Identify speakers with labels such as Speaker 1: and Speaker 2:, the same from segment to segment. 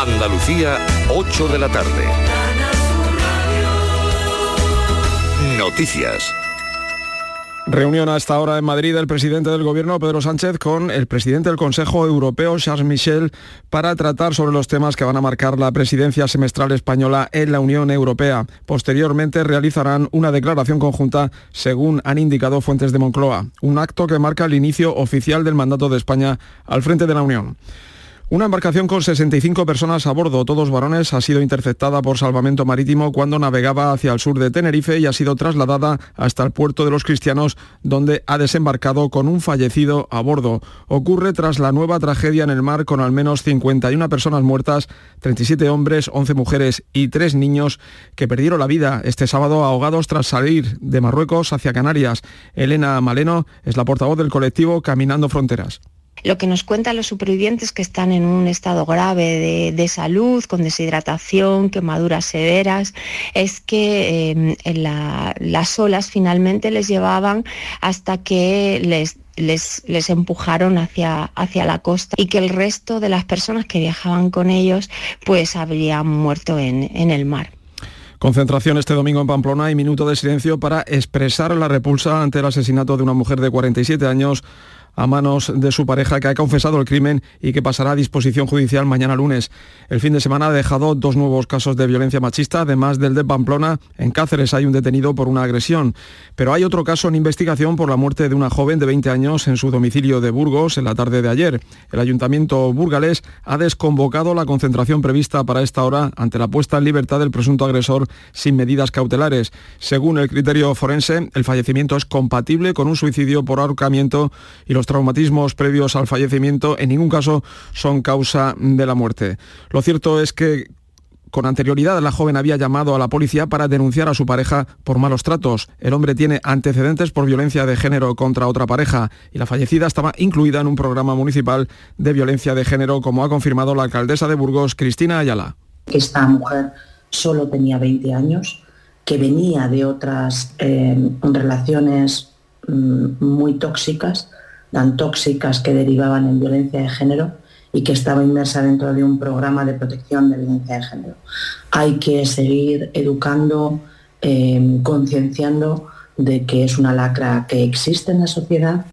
Speaker 1: Andalucía, 8 de la tarde. Noticias.
Speaker 2: Reunión hasta ahora en Madrid del presidente del Gobierno, Pedro Sánchez, con el presidente del Consejo Europeo, Charles Michel, para tratar sobre los temas que van a marcar la presidencia semestral española en la Unión Europea. Posteriormente realizarán una declaración conjunta, según han indicado fuentes de Moncloa, un acto que marca el inicio oficial del mandato de España al frente de la Unión. Una embarcación con 65 personas a bordo, todos varones, ha sido interceptada por salvamento marítimo cuando navegaba hacia el sur de Tenerife y ha sido trasladada hasta el puerto de los cristianos, donde ha desembarcado con un fallecido a bordo. Ocurre tras la nueva tragedia en el mar con al menos 51 personas muertas, 37 hombres, 11 mujeres y 3 niños que perdieron la vida este sábado ahogados tras salir de Marruecos hacia Canarias. Elena Maleno es la portavoz del colectivo Caminando Fronteras.
Speaker 3: Lo que nos cuentan los supervivientes que están en un estado grave de, salud, con deshidratación, quemaduras severas, es que eh, las olas finalmente les llevaban hasta que les les, empujaron hacia, hacia la costa y que el resto de las personas que viajaban con ellos pues habrían muerto en, en el mar.
Speaker 2: Concentración este domingo en Pamplona y minuto de silencio para expresar la repulsa ante el asesinato de una mujer de 47 años a manos de su pareja que ha confesado el crimen y que pasará a disposición judicial mañana lunes. El fin de semana ha dejado dos nuevos casos de violencia machista, además del de Pamplona. En Cáceres hay un detenido por una agresión. Pero hay otro caso en investigación por la muerte de una joven de 20 años en su domicilio de Burgos en la tarde de ayer. El ayuntamiento burgalés ha desconvocado la concentración prevista para esta hora ante la puesta en libertad del presunto agresor sin medidas cautelares. Según el criterio forense, el fallecimiento es compatible con un suicidio por ahorcamiento y los traumatismos previos al fallecimiento en ningún caso son causa de la muerte. Lo cierto es que con anterioridad la joven había llamado a la policía para denunciar a su pareja por malos tratos. El hombre tiene antecedentes por violencia de género contra otra pareja y la fallecida estaba incluida en un programa municipal de violencia de género, como ha confirmado la alcaldesa de Burgos, Cristina Ayala.
Speaker 4: Esta mujer solo tenía 20 años, que venía de otras eh, relaciones mm, muy tóxicas tan tóxicas que derivaban en violencia de género y que estaba inmersa dentro de un programa de protección de violencia de género. Hay que seguir educando, em, concienciando de que es una lacra que existe en la sociedad.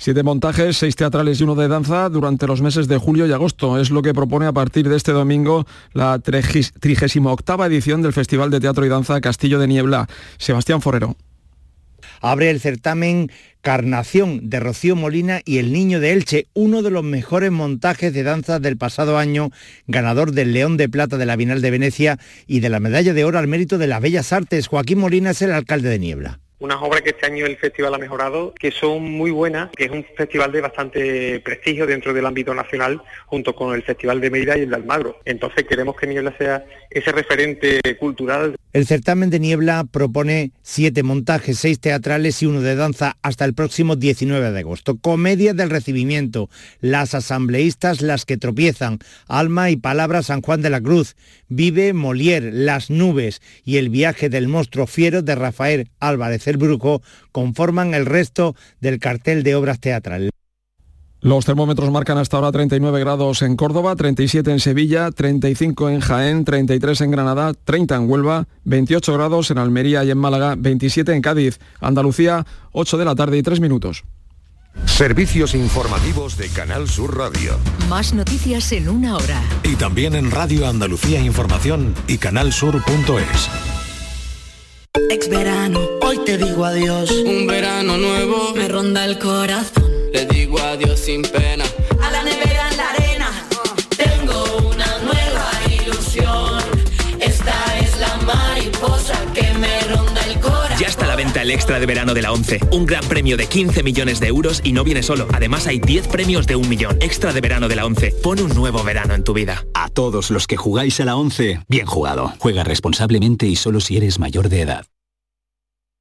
Speaker 2: Siete montajes, seis teatrales y uno de danza durante los meses de julio y agosto. Es lo que propone a partir de este domingo la 38 edición del Festival de Teatro y Danza Castillo de Niebla. Sebastián Forero
Speaker 5: abre el certamen Carnación de Rocío Molina y El Niño de Elche, uno de los mejores montajes de danza del pasado año, ganador del León de Plata de la Bienal de Venecia y de la Medalla de Oro al Mérito de las Bellas Artes. Joaquín Molina es el alcalde de Niebla
Speaker 6: unas obras que este año el festival ha mejorado, que son muy buenas, que es un festival de bastante prestigio dentro del ámbito nacional, junto con el Festival de Mérida y el de Almagro. Entonces queremos que Niebla sea ese referente cultural.
Speaker 5: El certamen de Niebla propone siete montajes, seis teatrales y uno de danza hasta el próximo 19 de agosto. Comedia del recibimiento, las asambleístas las que tropiezan, Alma y Palabra San Juan de la Cruz, Vive Molière, Las Nubes y El viaje del monstruo fiero de Rafael Álvarez el Bruco conforman el resto del cartel de obras teatrales.
Speaker 2: Los termómetros marcan hasta ahora 39 grados en Córdoba, 37 en Sevilla, 35 en Jaén, 33 en Granada, 30 en Huelva, 28 grados en Almería y en Málaga, 27 en Cádiz, Andalucía, 8 de la tarde y 3 minutos.
Speaker 1: Servicios informativos de Canal Sur Radio.
Speaker 7: Más noticias en una hora.
Speaker 1: Y también en Radio Andalucía Información y canalsur.es.
Speaker 8: Ex verano, te digo adiós.
Speaker 9: Un verano nuevo
Speaker 8: me ronda el corazón.
Speaker 9: Le digo adiós sin pena.
Speaker 8: A la nevera en la arena. Tengo una nueva ilusión. Esta es la mariposa que me ronda el corazón.
Speaker 10: Ya está la venta el extra de verano de la 11. Un gran premio de 15 millones de euros y no viene solo. Además hay 10 premios de un millón. Extra de verano de la 11. Pon un nuevo verano en tu vida.
Speaker 11: A todos los que jugáis a la 11, bien jugado. Juega responsablemente y solo si eres mayor de edad.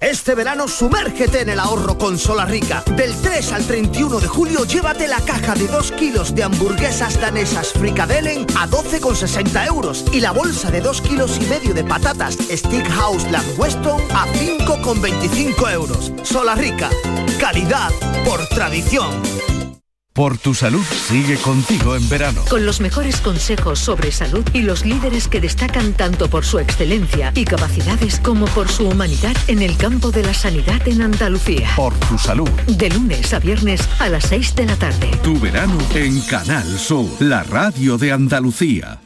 Speaker 12: Este verano sumérgete en el ahorro con Sola Rica. Del 3 al 31 de julio llévate la caja de 2 kilos de hamburguesas danesas Frikadellen a 12,60 euros y la bolsa de 2 kilos y medio de patatas Stick House Weston a 5,25 euros. Sola Rica. Calidad por tradición.
Speaker 13: Por tu salud sigue contigo en verano.
Speaker 7: Con los mejores consejos sobre salud y los líderes que destacan tanto por su excelencia y capacidades como por su humanidad en el campo de la sanidad en Andalucía.
Speaker 13: Por tu salud.
Speaker 7: De lunes a viernes a las 6 de la tarde.
Speaker 13: Tu verano en Canal Sur, la radio de Andalucía.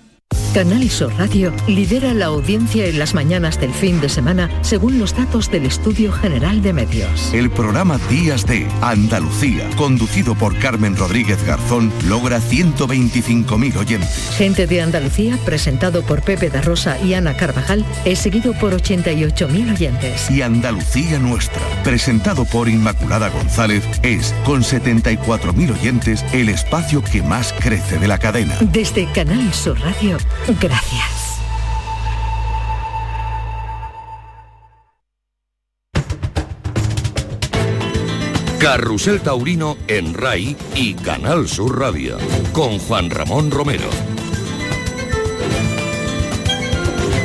Speaker 7: Canal Sur Radio lidera la audiencia en las mañanas del fin de semana según los datos del Estudio General de Medios.
Speaker 13: El programa Días de Andalucía, conducido por Carmen Rodríguez Garzón, logra 125.000 oyentes.
Speaker 7: Gente de Andalucía, presentado por Pepe da Rosa y Ana Carvajal, es seguido por 88.000 oyentes.
Speaker 13: Y Andalucía Nuestra, presentado por Inmaculada González, es, con 74.000 oyentes, el espacio que más crece de la cadena.
Speaker 7: Desde Canal Sur Radio, gracias.
Speaker 14: Carrusel Taurino en RAI y Canal Sur Radio con Juan Ramón Romero.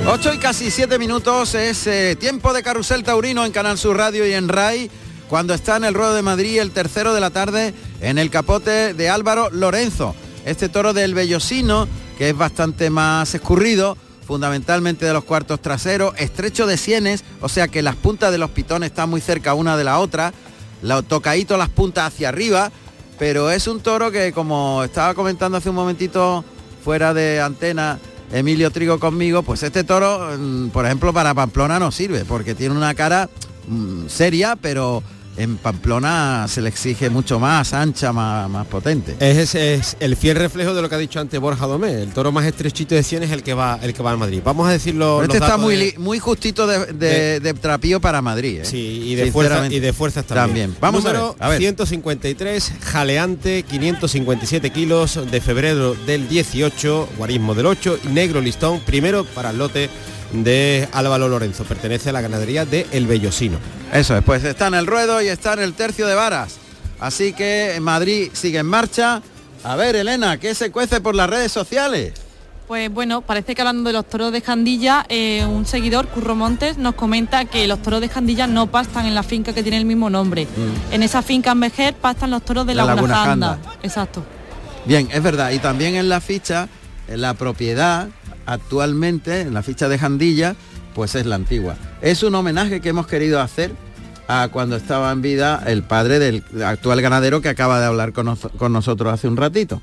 Speaker 15: 8 y casi 7 minutos es eh, tiempo de Carrusel Taurino en Canal Sur Radio y en RAI cuando está en el Ruedo de Madrid el tercero de la tarde en el capote de Álvaro Lorenzo. Este toro del Bellosino que es bastante más escurrido, fundamentalmente de los cuartos traseros, estrecho de sienes, o sea que las puntas de los pitones están muy cerca una de la otra, la tocadito las puntas hacia arriba, pero es un toro que como estaba comentando hace un momentito fuera de antena Emilio Trigo conmigo, pues este toro, mm, por ejemplo, para Pamplona no sirve, porque tiene una cara mm, seria, pero en Pamplona se le exige mucho más, ancha, más, más potente.
Speaker 16: Es, ese es el fiel reflejo de lo que ha dicho antes Borja Domé. El toro más estrechito de 100 es el que va el que va al Madrid. Vamos a decirlo.
Speaker 15: Este está muy, muy justito de, de- de trapío para Madrid. ¿eh?
Speaker 16: Sí, y de fuerza y de fuerzas también.
Speaker 15: Vamos
Speaker 16: Número
Speaker 15: a ver. a ver.
Speaker 16: 153, jaleante, 557 kilos de febrero del 18, guarismo del 8, negro listón, primero para el lote de Álvaro Lorenzo. Pertenece a la ganadería de El Bellosino.
Speaker 15: Eso es, pues está en el ruedo y está en el tercio de varas. Así que Madrid sigue en marcha. A ver, Elena, ¿qué se cuece por las redes sociales?
Speaker 17: Pues bueno, parece que hablando de los toros de Jandilla, eh, un seguidor, Curro Montes, nos comenta que los toros de Jandilla no pastan en la finca que tiene el mismo nombre. En esa finca en Vejer pastan los toros de
Speaker 15: La
Speaker 17: Laguna,
Speaker 15: Laguna
Speaker 17: Janda.
Speaker 15: Janda.
Speaker 17: Exacto.
Speaker 15: Bien, es verdad. Y también en la ficha, en la propiedad, actualmente, en la ficha de Jandilla, pues es la antigua. Es un homenaje que hemos querido hacer a cuando estaba en vida el padre del actual ganadero que acaba de hablar con, nos- con nosotros hace un ratito,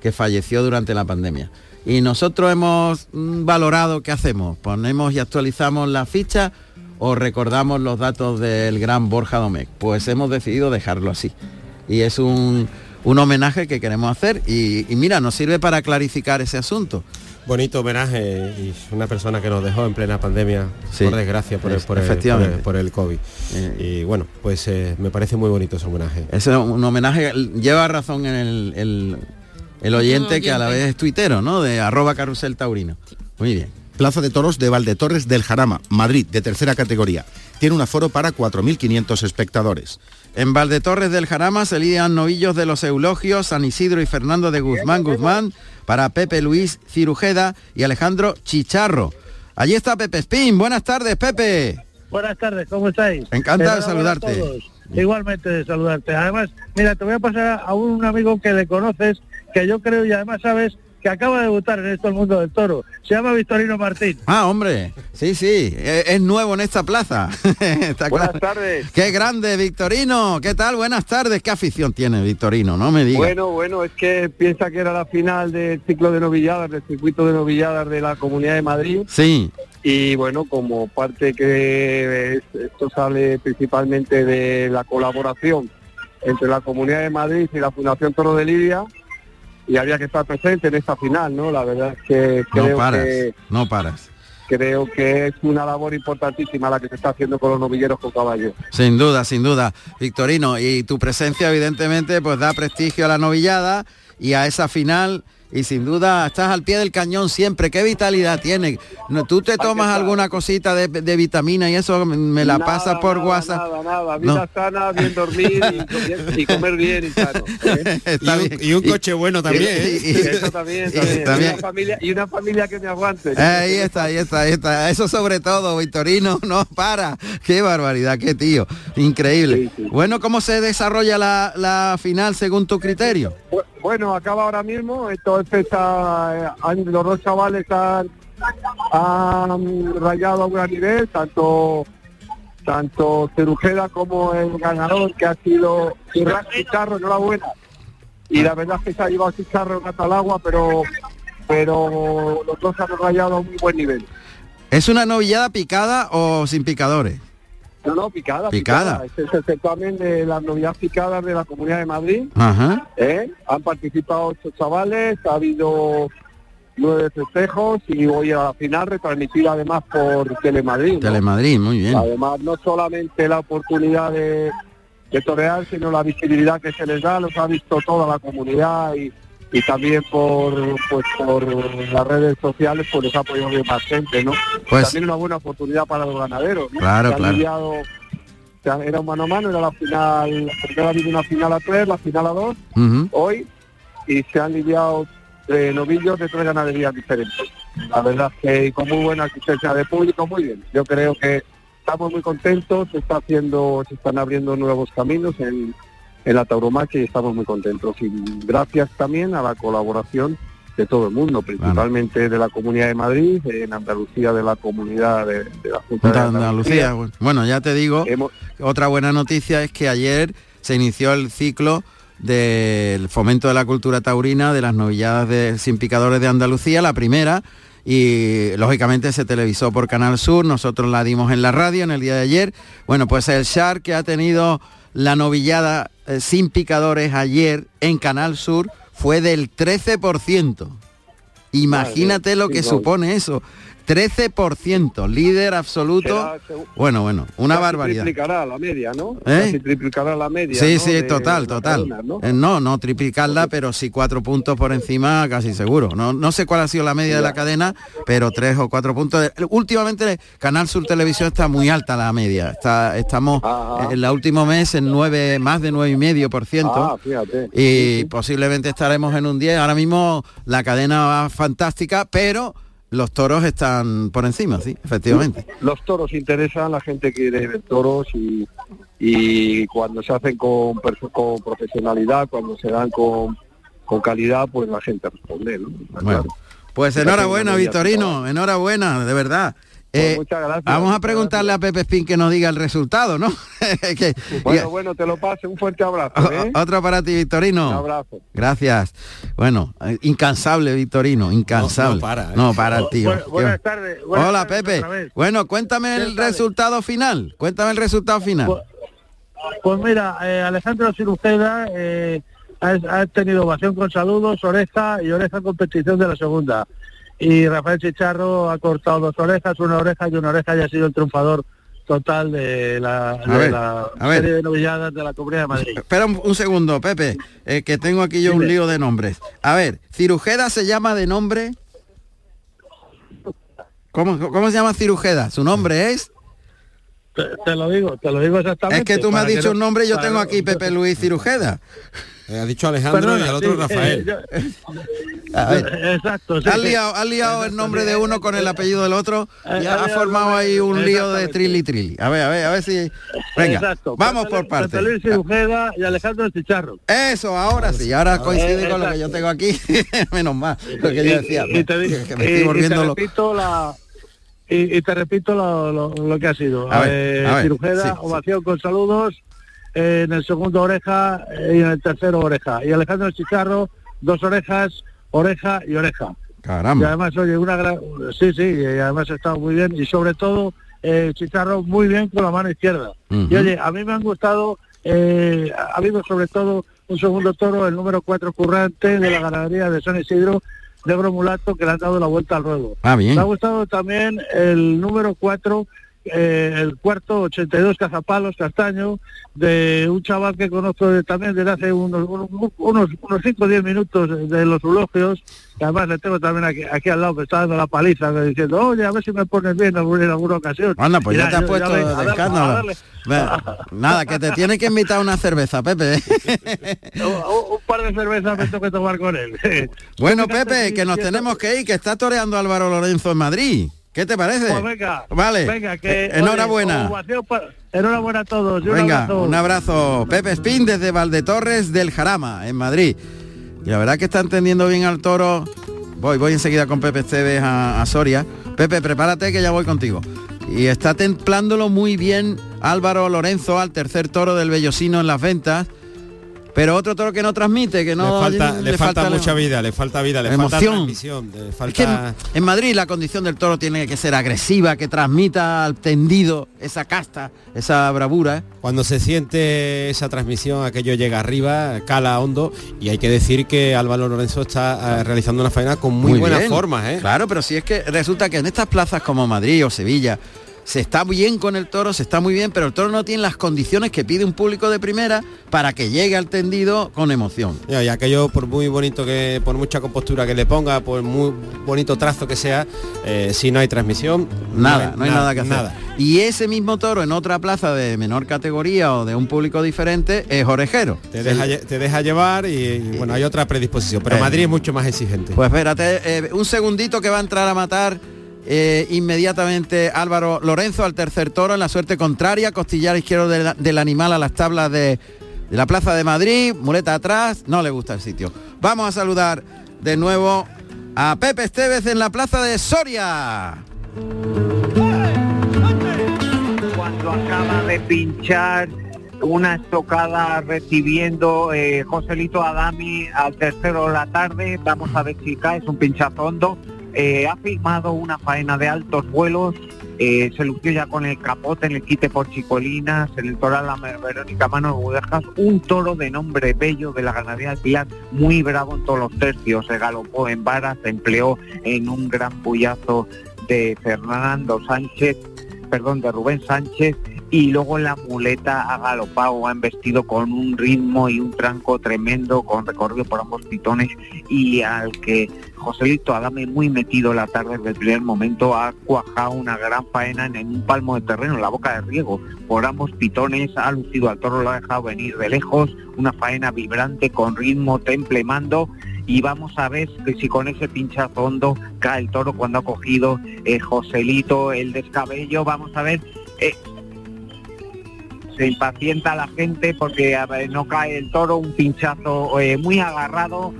Speaker 15: que falleció durante la pandemia. Y nosotros hemos mm, valorado qué hacemos, ponemos y actualizamos la ficha o recordamos los datos del gran Borja Domecq. Pues hemos decidido dejarlo así. Y es un, un homenaje que queremos hacer y, y mira, nos sirve para clarificar ese asunto.
Speaker 16: Bonito homenaje y una persona que nos dejó en plena pandemia,
Speaker 15: Sí,
Speaker 16: por desgracia, por el, por el- por el- por el COVID. y bueno, pues eh, me parece muy bonito ese homenaje.
Speaker 15: Es un homenaje, lleva razón en el, el- el oyente que a la vez es tuitero, ¿no? De arroba carrusel taurino. Muy bien.
Speaker 18: Plaza de Toros de Valdetorres del Jarama, Madrid, de tercera categoría. Tiene un aforo para 4.500 espectadores.
Speaker 15: En Valdetorres del Jarama se lidian novillos de los Eulogios, San Isidro y Fernando de Guzmán Guzmán para Pepe Luis Cirujeda y Alejandro Chicharro. Allí está Pepe Spin. Buenas tardes, Pepe.
Speaker 19: Buenas tardes, ¿cómo estáis?
Speaker 15: Encantado de saludarte.
Speaker 19: Igualmente de saludarte. Además, mira, te voy a pasar a un amigo que le conoces, que yo creo y además sabes que acaba de debutar en esto el mundo del toro. Se llama Victorino Martín.
Speaker 15: Ah, hombre, sí, sí, e- es nuevo en esta plaza. Está
Speaker 19: Buenas
Speaker 15: claro.
Speaker 19: tardes.
Speaker 15: Qué grande, Victorino. ¿Qué tal? Buenas tardes. ¿Qué afición tiene Victorino? No me digas.
Speaker 20: Bueno, bueno, es que piensa que era la final del ciclo de novilladas, del circuito de novilladas de la Comunidad de Madrid.
Speaker 15: Sí,
Speaker 20: Y bueno, como parte que es- esto sale principalmente de la colaboración entre la Comunidad de Madrid y la Fundación Toro de Lidia, y había que estar presente en esta final, ¿no? La verdad es que
Speaker 15: no
Speaker 20: creo
Speaker 15: paras,
Speaker 20: que
Speaker 15: no paras.
Speaker 20: creo que es una labor importantísima la que se está haciendo con los novilleros con caballos.
Speaker 15: Sin duda, sin duda. Victorino, y tu presencia evidentemente pues da prestigio a la novillada y a esa final y sin duda estás al pie del cañón siempre. ¿Qué vitalidad tiene? No, ¿Tú te tomas alguna cosita de, de vitamina y eso me la
Speaker 20: Nada,
Speaker 15: pasas por
Speaker 20: nada,
Speaker 15: WhatsApp?
Speaker 20: Nada, nada,
Speaker 15: No.
Speaker 20: vida sana, bien dormir y, comer- y comer bien y sano. ¿eh?
Speaker 15: Está bien.
Speaker 16: Y un coche bueno también, ¿eh?
Speaker 20: Y- y- Eso también, también.
Speaker 15: también.
Speaker 20: Y, una familia, y una familia que me aguante.
Speaker 15: Ahí está, ahí está, ahí está. Eso sobre todo, Victorino, no para. Qué barbaridad, qué tío. Increíble. Bueno, ¿cómo se desarrolla la, la final según tu criterio?
Speaker 20: Bu- Bueno, acaba ahora mismo, entonces eh, han- los dos chavales han, rayado a un gran nivel, tanto tanto Cerujeda como el ganador que ha sido Irán Chicharro, enhorabuena. Y la verdad es que se ha llevado Chicharro en agua, pero pero los dos han rayado a un muy buen nivel.
Speaker 15: ¿Es una novillada picada o sin picadores?
Speaker 20: No, no, picada,
Speaker 15: Picada.
Speaker 20: Este es el certamen de las novedades picadas de la Comunidad de Madrid.
Speaker 15: Ajá.
Speaker 20: ¿eh? Han participado ocho chavales, ha habido nueve festejos y hoy a la final retransmitida además por Telemadrid. ¿no?
Speaker 15: Telemadrid, muy bien.
Speaker 20: Además, no solamente la oportunidad de, de torear, sino la visibilidad que se les da, los ha visto toda la comunidad y, y también por pues por las redes sociales pues les ha apoyado bien más gente, ¿no?
Speaker 15: Pues-
Speaker 20: también una buena oportunidad para los ganaderos, ¿no?
Speaker 15: Claro,
Speaker 20: Se han
Speaker 15: claro.
Speaker 20: han- era un mano a mano, era la final, primero ha habido una final a tres, la final a dos, hoy, y se han lidiado eh, novillos de tres ganaderías diferentes. La verdad que con muy buena asistencia de público, muy bien. Yo creo que estamos muy contentos, se está haciendo, se están abriendo nuevos caminos en, en la tauromaquia y estamos muy contentos. Y gracias también a la colaboración de todo el mundo, principalmente de la Comunidad de Madrid, en Andalucía de la comunidad de, de la Junta de
Speaker 15: Andalucía. bueno. Ya te digo, otra buena noticia es que ayer se inició el ciclo del fomento de la cultura taurina de las novilladas de sin picadores de Andalucía, la primera, y lógicamente se televisó por Canal Sur, nosotros la dimos en la radio en el día de ayer. Bueno, pues el Shark que ha tenido la novillada eh, sin picadores ayer en Canal Sur fue del 13%. Imagínate lo que supone eso. 13%, líder absoluto.
Speaker 20: Será,
Speaker 15: Bueno, bueno, una barbaridad.
Speaker 20: Triplicará la media, ¿no?
Speaker 15: ¿Eh?
Speaker 20: Triplicará la media.
Speaker 15: Sí,
Speaker 20: ¿no?
Speaker 15: sí,
Speaker 20: de
Speaker 15: total, total. Eh, no, no triplicarla, pero sí cuatro puntos por encima, casi seguro. No, no sé cuál ha sido la media de la cadena, pero tres o cuatro puntos. Últimamente Canal Sur Televisión está muy alta la media. Está, estamos en el último mes en nueve, más de nueve y medio por ciento.
Speaker 20: Ah, fíjate.
Speaker 15: Y posiblemente estaremos en un 10. Ahora mismo la cadena va fantástica, pero los toros están por encima, sí, efectivamente.
Speaker 20: Los toros interesan, la gente quiere ver toros y, y cuando se hacen con, con profesionalidad, cuando se dan con, con calidad, pues la gente responde, ¿no?
Speaker 15: Bueno,
Speaker 20: claro.
Speaker 15: pues enhorabuena, Victorino, enhorabuena, de verdad. Eh,
Speaker 20: muchas gracias,
Speaker 15: vamos a preguntarle a Pepe Spin que nos diga el resultado, ¿no? Que-
Speaker 20: Bueno, bueno, te lo paso, un fuerte abrazo. ¿eh?
Speaker 15: Otro para ti, Victorino.
Speaker 20: Un abrazo.
Speaker 15: Gracias. Bueno, eh, incansable, Victorino, incansable.
Speaker 20: No, no para, ¿eh?
Speaker 15: No para el tío.
Speaker 20: Bu- buenas tardes, buenas
Speaker 15: Hola,
Speaker 20: tardes
Speaker 15: Pepe. Bueno, cuéntame el resultado final. Cuéntame el resultado final.
Speaker 19: Pues mira, eh, Alejandro Cirujeda eh, ha, ha tenido ovación con saludos, oreja y oreja en competición de la segunda. Y Rafael Chicharro ha cortado dos orejas, una oreja y una oreja y ha sido el triunfador total de la, de
Speaker 15: ver,
Speaker 19: la serie de novilladas de la Comunidad de Madrid.
Speaker 15: Espera un, un segundo, Pepe, eh, que tengo aquí yo un lío de nombres. A ver, Cirujeda se llama de nombre. ¿Cómo, cómo se llama Cirujeda? Su nombre es.
Speaker 19: Te, te lo digo, te lo digo exactamente.
Speaker 15: Es que tú me has dicho
Speaker 19: no-
Speaker 15: un nombre y yo
Speaker 19: para
Speaker 15: tengo aquí Pepe Luis Cirujeda.
Speaker 16: Eh, ha dicho Alejandro
Speaker 19: Perdona,
Speaker 16: y al otro
Speaker 19: sí,
Speaker 16: Rafael.
Speaker 19: eh, yo-
Speaker 15: A ver.
Speaker 19: Exacto. sí,
Speaker 15: Has liado, has liado el nombre de uno con el apellido del otro y
Speaker 19: Eh,
Speaker 15: ha formado ahí un lío de trilli trilli. A ver, a ver, a ver si. Venga,
Speaker 19: Exacto.
Speaker 15: vamos por partes.
Speaker 19: Luis Cirujeda y Alejandro Chicharro.
Speaker 15: Eso, ahora sí, ahora coincide
Speaker 19: Eh,
Speaker 15: con lo que yo tengo aquí. Menos mal, lo que yo decía.
Speaker 19: Y, y te, di-
Speaker 15: que me
Speaker 19: y-
Speaker 15: estoy
Speaker 19: y
Speaker 15: volviendo
Speaker 19: te repito la y, y te repito lo, lo- lo que ha sido.
Speaker 15: A ver,
Speaker 19: Eh,
Speaker 15: a ver,
Speaker 19: Cirujeda,
Speaker 15: sí, sí.
Speaker 19: ovación con saludos, eh, en el segundo oreja eh, y en el tercero oreja. Y Alejandro Chicharro, dos orejas, oreja y oreja. Y
Speaker 15: Caramba.
Speaker 19: además, oye, una gran... Sí, sí, y además ha estado muy bien. Y sobre todo, eh, Chicharro muy bien con la mano izquierda. Y oye, a mí me han gustado, eh, ha habido sobre todo un segundo toro, el número 4 currante de la ganadería de San Isidro, negro mulato que le han dado la vuelta al ruedo.
Speaker 15: Ah, bien.
Speaker 19: Me ha gustado también el número 4, eh, el cuarto 82 cazapalos castaño, de un chaval que conozco de- también desde hace unos unos unos, unos 5 o 10 minutos de los elogios, que además le tengo también aquí, aquí al lado, que está dando la paliza, diciendo, oye, a ver si me pones bien en alguna, en alguna ocasión.
Speaker 15: Anda, pues ya
Speaker 19: Mira,
Speaker 15: te has puesto de
Speaker 19: darle,
Speaker 15: escándalo. Ve, Nada, que te tiene que invitar una cerveza, Pepe.
Speaker 19: un, un par de cervezas me tengo que tomar con él.
Speaker 15: Bueno, Pepe, que nos tenemos que ir, que está toreando Álvaro Lorenzo en Madrid. ¿Qué te parece?
Speaker 19: Pues venga,
Speaker 15: Vale.
Speaker 19: venga, que,
Speaker 15: Eh, enhorabuena.
Speaker 19: pa- enhorabuena a todos. un
Speaker 15: Venga,
Speaker 19: abrazo.
Speaker 15: un abrazo. Pepe Spin desde Valdetorres del Jarama, en Madrid. Y la verdad que está entendiendo bien al toro. Voy, voy enseguida con Pepe Esteves a, a Soria. Pepe, prepárate que ya voy contigo. Y está templándolo muy bien Álvaro Lorenzo al tercer toro del Bellosino en las ventas. Pero otro toro que no transmite, que no
Speaker 16: le falta, le falta mucha vida, le falta vida, le falta
Speaker 15: Emoción.
Speaker 16: le
Speaker 15: Es
Speaker 16: falta...
Speaker 15: que en, Madrid la condición del toro tiene que ser agresiva, que transmita al tendido esa casta, esa bravura. ¿eh?
Speaker 16: Cuando se siente esa transmisión, aquello llega arriba, cala hondo y hay que decir que Álvaro Lorenzo está eh, realizando una faena con muy, buenas
Speaker 15: bien.
Speaker 16: formas. ¿eh?
Speaker 15: Claro, pero si es que resulta que en estas plazas como Madrid o Sevilla se está bien con el toro, se está muy bien, pero el toro no tiene las condiciones que pide un público de primera para que llegue al tendido con emoción.
Speaker 16: Ya, y aquello por muy bonito que, por mucha compostura que le ponga, por muy bonito trazo que sea, eh, si no hay transmisión,
Speaker 15: Nada, no hay nada, que hacer.
Speaker 16: nada.
Speaker 15: Y ese mismo toro en otra plaza de menor categoría o de un público diferente es orejero.
Speaker 16: Te deja, te deja llevar y, y, bueno, hay otra predisposición, pero
Speaker 15: Eh.
Speaker 16: Madrid es mucho más exigente.
Speaker 15: Pues espérate, eh, un segundito que va a entrar a matar eh, inmediatamente Álvaro Lorenzo al tercer toro en la suerte contraria, costillar izquierdo del animal a las tablas de, de la Plaza de Madrid, muleta atrás, no le gusta el sitio. Vamos a saludar de nuevo a Pepe Esteves en la Plaza de Soria.
Speaker 21: cuando acaba de pinchar una estocada recibiendo eh, Joselito Adami al tercero de la tarde, vamos a ver si cae, es un pinchazo hondo, Eh, ha firmado una faena de altos vuelos, eh, se lució ya con el capote en el quite por Chicolinas, en el toral la Verónica Manos Budejas, un toro de nombre bello de la ganadería del Pilar, muy bravo en todos los tercios, se galopó en varas, se empleó en un gran bullazo de Fernando Sánchez, perdón, de Rubén Sánchez y luego la muleta ha galopado, ha embestido con un ritmo y un tranco tremendo, con recorrido por ambos pitones y al que Joselito Adame muy metido la tarde desde el primer momento ha cuajado una gran faena en, un palmo de terreno, en la boca de riego, por ambos pitones, ha lucido al toro, lo ha dejado venir de lejos, una faena vibrante con ritmo, temple, mando y vamos a ver si con ese pinchazo hondo cae el toro cuando ha cogido eh, Joselito el descabello, vamos a ver eh, se impacienta la gente porque no cae el toro, un pinchazo eh, muy agarrado,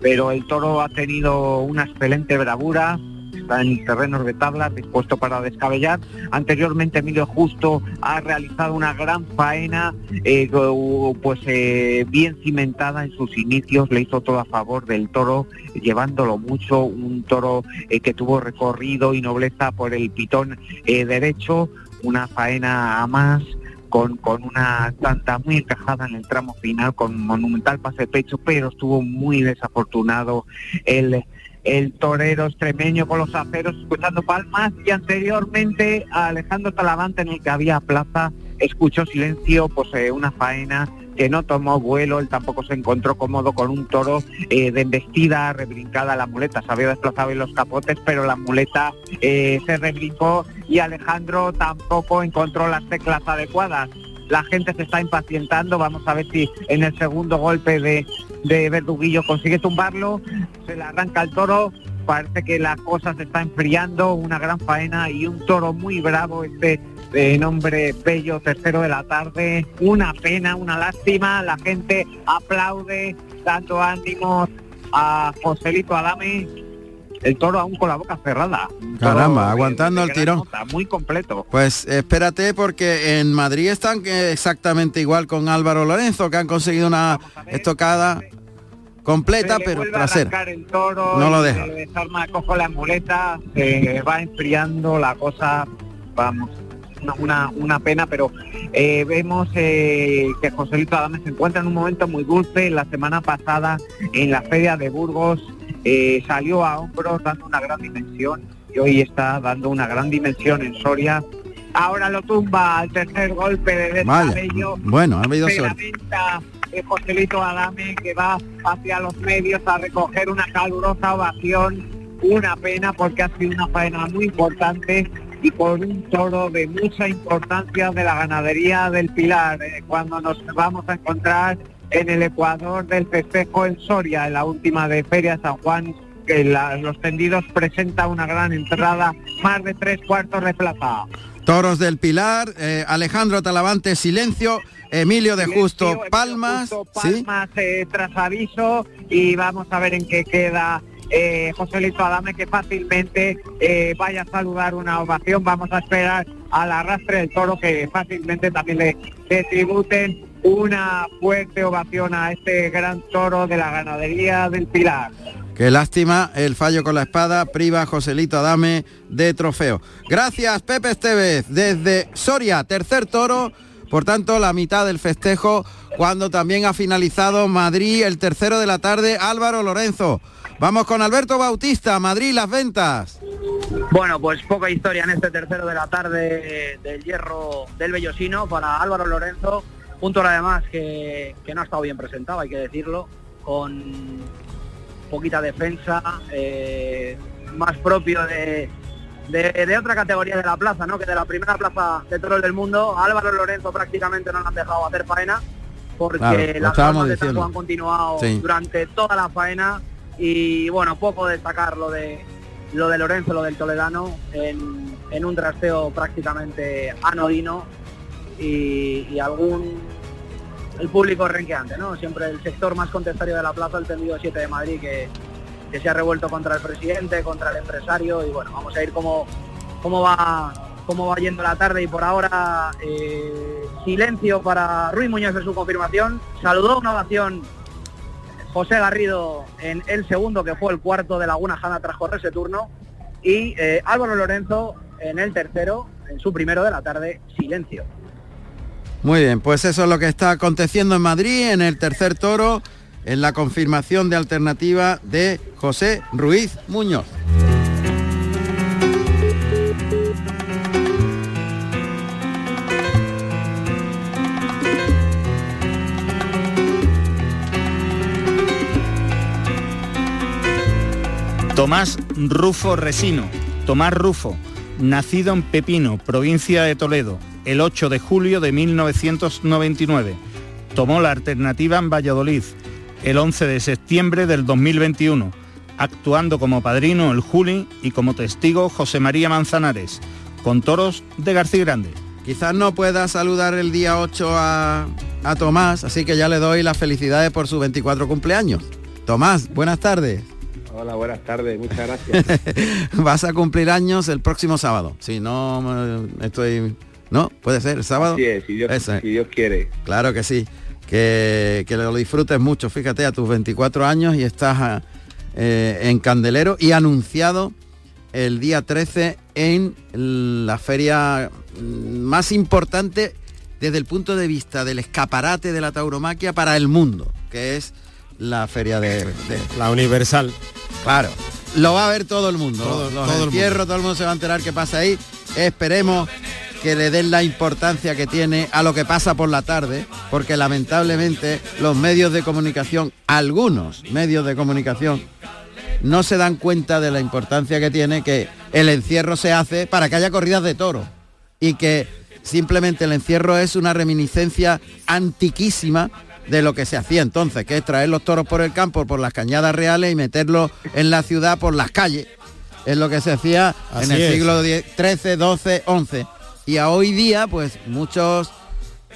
Speaker 21: pero el toro ha tenido una excelente bravura, está en terrenos de tablas, dispuesto para descabellar. Anteriormente Emilio Justo ha realizado una gran faena, eh, pues eh, bien cimentada en sus inicios, le hizo todo a favor del toro, llevándolo mucho, un toro que tuvo recorrido y nobleza por el pitón derecho, una faena a más, con, con una tanta muy encajada en el tramo final, con monumental pase pecho, pero estuvo muy desafortunado el, el torero extremeño con los aceros escuchando palmas y anteriormente a Alejandro Talavante en el que había plaza escuchó silencio, pues una faena que no tomó vuelo, él tampoco se encontró cómodo con un toro eh, de embestida rebrincada la muleta, se había desplazado en los capotes, pero la muleta eh, se rebrincó y Alejandro tampoco encontró las teclas adecuadas. La gente se está impacientando, vamos a ver si en el segundo golpe de, de Verduguillo consigue tumbarlo, se le arranca el toro, parece que la cosa se está enfriando, una gran faena y un toro muy bravo, este de nombre Bello, tercero de la tarde, una pena, una lástima, la gente aplaude, dando ánimos a Joselito Adame, el toro aún con la boca cerrada.
Speaker 15: Caramba,
Speaker 21: de-
Speaker 15: aguantando el tirón.
Speaker 21: nota, muy completo.
Speaker 15: Pues espérate porque en Madrid están exactamente igual con Álvaro Lorenzo, que han conseguido una estocada completa pero trasera.
Speaker 21: el toro,
Speaker 15: No lo deja.
Speaker 21: desarma, cojo la muleta, se va enfriando la cosa, vamos, una, una, pena, pero eh, vemos eh, que Joselito Adame se encuentra en un momento muy dulce. La semana pasada en la feria de Burgos eh, salió a hombros dando una gran dimensión y hoy está dando una gran dimensión en Soria. Ahora lo tumba al tercer golpe de
Speaker 15: Vaya.
Speaker 21: descabello.
Speaker 15: Bueno, ha habido
Speaker 21: eh, Joselito Adame que va hacia los medios a recoger una calurosa ovación. Una pena porque ha sido una faena muy importante y por un toro de mucha importancia de la ganadería del Pilar, eh, cuando nos vamos a encontrar en el Ecuador del festejo en Soria, en la última de Feria San Juan, que la- los tendidos presenta una gran entrada, más de tres cuartos de plaza.
Speaker 15: Toros del Pilar, eh, Alejandro Talavante, silencio, Emilio de Justo, Palmas, ¿sí?
Speaker 21: Palmas eh, tras aviso y vamos a ver en qué queda eh, Joselito Adame que fácilmente eh, vaya a saludar una ovación. Vamos a esperar al arrastre del toro que fácilmente también le, le tributen una fuerte ovación a este gran toro de la ganadería del Pilar.
Speaker 15: Qué lástima, el fallo con la espada priva a Joselito Adame de trofeo. Gracias, Pepe Estevez, desde Soria, tercer toro, por tanto, la mitad del festejo, cuando también ha finalizado Madrid, el tercero de la tarde, Álvaro Lorenzo. Vamos con Alberto Bautista, Madrid, las ventas.
Speaker 22: Bueno, pues poca historia en este tercero de la tarde del hierro del Bellosino para Álvaro Lorenzo. Un toro además que, que no ha estado bien presentado, hay que decirlo, con poquita defensa, eh, más propio de, de, de otra categoría de la plaza, ¿no? que de la primera plaza de toros del mundo. Álvaro Lorenzo prácticamente no le han dejado hacer faena porque
Speaker 15: Claro, lo
Speaker 22: las formas de tajo han continuado
Speaker 15: Sí.
Speaker 22: durante toda la faena y bueno, poco destacar lo de lo de Lorenzo, lo del Toledano, en, en un trasteo prácticamente anodino y, algún el público renqueante, ¿no? Siempre el sector más contestario de la plaza, el tendido 7 de Madrid, que, que se ha revuelto contra el presidente, contra el empresario, y bueno, vamos a ir cómo, cómo va cómo va yendo la tarde y por ahora eh, silencio para Ruiz Muñoz en su confirmación. Saludó una ovación José Garrido en el segundo, que fue el cuarto de Laguna Jana tras correr ese turno, y eh, Álvaro Lorenzo en el tercero, en su primero de la tarde, silencio.
Speaker 15: Muy bien, pues eso es lo que está aconteciendo en Madrid, en el tercer toro, en la confirmación de alternativa de José Ruiz Muñoz.
Speaker 23: Tomás Rufo Resino. Tomás Rufo, nacido en Pepino, provincia de Toledo, el 8 de julio de 1999. Tomó la alternativa en Valladolid el 11 de septiembre del 2021, actuando como padrino el Juli y como testigo José María Manzanares, con toros de García Grande.
Speaker 15: Quizás no pueda saludar el día 8 a, a Tomás, así que ya le doy las felicidades por su 24 cumpleaños. Tomás, buenas tardes.
Speaker 24: Hola, buenas tardes, muchas gracias.
Speaker 15: Vas a cumplir años el próximo sábado. Si no me- estoy... ¿No? ¿Puede ser el sábado?
Speaker 24: Es, si Dios, si Dios quiere.
Speaker 15: Claro que sí. Que, que lo disfrutes mucho. Fíjate, a tus 24 años y estás ah, eh, en Candelero y anunciado el día 13 en la feria mm, más importante desde el punto de vista del escaparate de la tauromaquia para el mundo, que es la feria de...
Speaker 16: La Universal.
Speaker 15: Claro. Lo va a ver todo el mundo.
Speaker 16: Todo-
Speaker 15: Los
Speaker 16: todo el mundo.
Speaker 15: todo el mundo se va a enterar qué pasa ahí. Esperemos que le den la importancia que tiene a lo que pasa por la tarde, porque lamentablemente los medios de comunicación, algunos medios de comunicación, no se dan cuenta de la importancia que tiene que el encierro se hace para que haya corridas de toro y que simplemente el encierro es una reminiscencia antiquísima de lo que se hacía entonces, que es traer los toros por el campo, por las cañadas reales y meterlos en la ciudad por las calles. Es lo que se hacía
Speaker 16: Así
Speaker 15: en el
Speaker 16: es.
Speaker 15: siglo XIII, XII, XI. Y a hoy día, pues muchos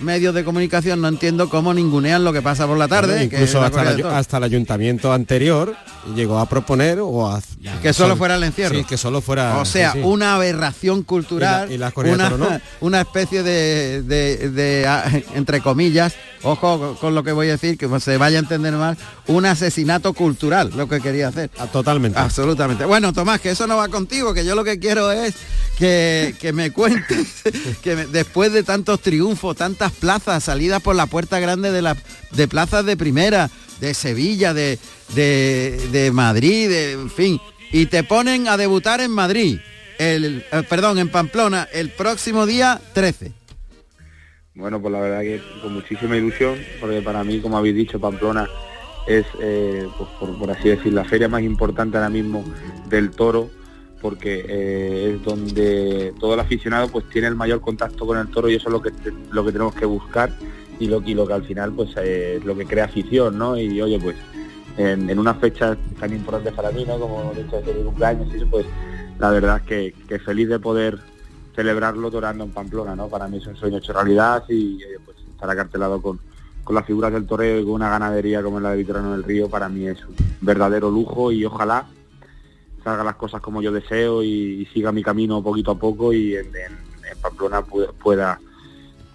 Speaker 15: medios de comunicación no entiendo cómo ningunean lo que pasa por la tarde.
Speaker 16: Bueno, incluso hasta, hasta el ayuntamiento anterior llegó a proponer o a
Speaker 15: Que solo fuera el encierro.
Speaker 16: Sí, que solo fuera.
Speaker 15: O sea,
Speaker 16: sí,
Speaker 15: una aberración cultural,
Speaker 16: Y la- y
Speaker 15: una,
Speaker 16: no.
Speaker 15: una especie de, de- de, ah, entre comillas, ojo con lo que voy a decir, que se vaya a entender más, un asesinato cultural, lo que quería hacer.
Speaker 16: Totalmente.
Speaker 15: Absolutamente. Bueno, Tomás, que eso no va contigo, que yo lo que quiero es que, que me cuentes que me- después de tantos triunfos, tantas plazas, salidas por la puerta grande de, la, de plazas de primera, de Sevilla, de, de, de Madrid, de, en fin, y te ponen a debutar en Madrid, el, eh, perdón, en Pamplona, el próximo día 13.
Speaker 24: Bueno, pues la verdad que con muchísima ilusión, porque para mí, como habéis dicho, Pamplona es, eh, pues, por, por así decir, la feria más importante ahora mismo del toro, porque eh, es donde todo el aficionado pues tiene el mayor contacto con el toro y eso es lo que lo que tenemos que buscar y lo, y lo que al final pues es lo que crea afición, ¿no? Y oye, pues en, una fecha tan importante para mí, ¿no? Como de hecho es mi cumpleaños y eso, pues la verdad es que, que feliz de poder celebrarlo torando en Pamplona, ¿no? Para mí es un sueño hecho realidad y pues estar acartelado con, con las figuras del toreo y con una ganadería como la de Vitorano del Río para mí es un verdadero lujo y ojalá salgan las cosas como yo deseo y, y siga mi camino poquito a poco y en, en- en Pamplona pu- pueda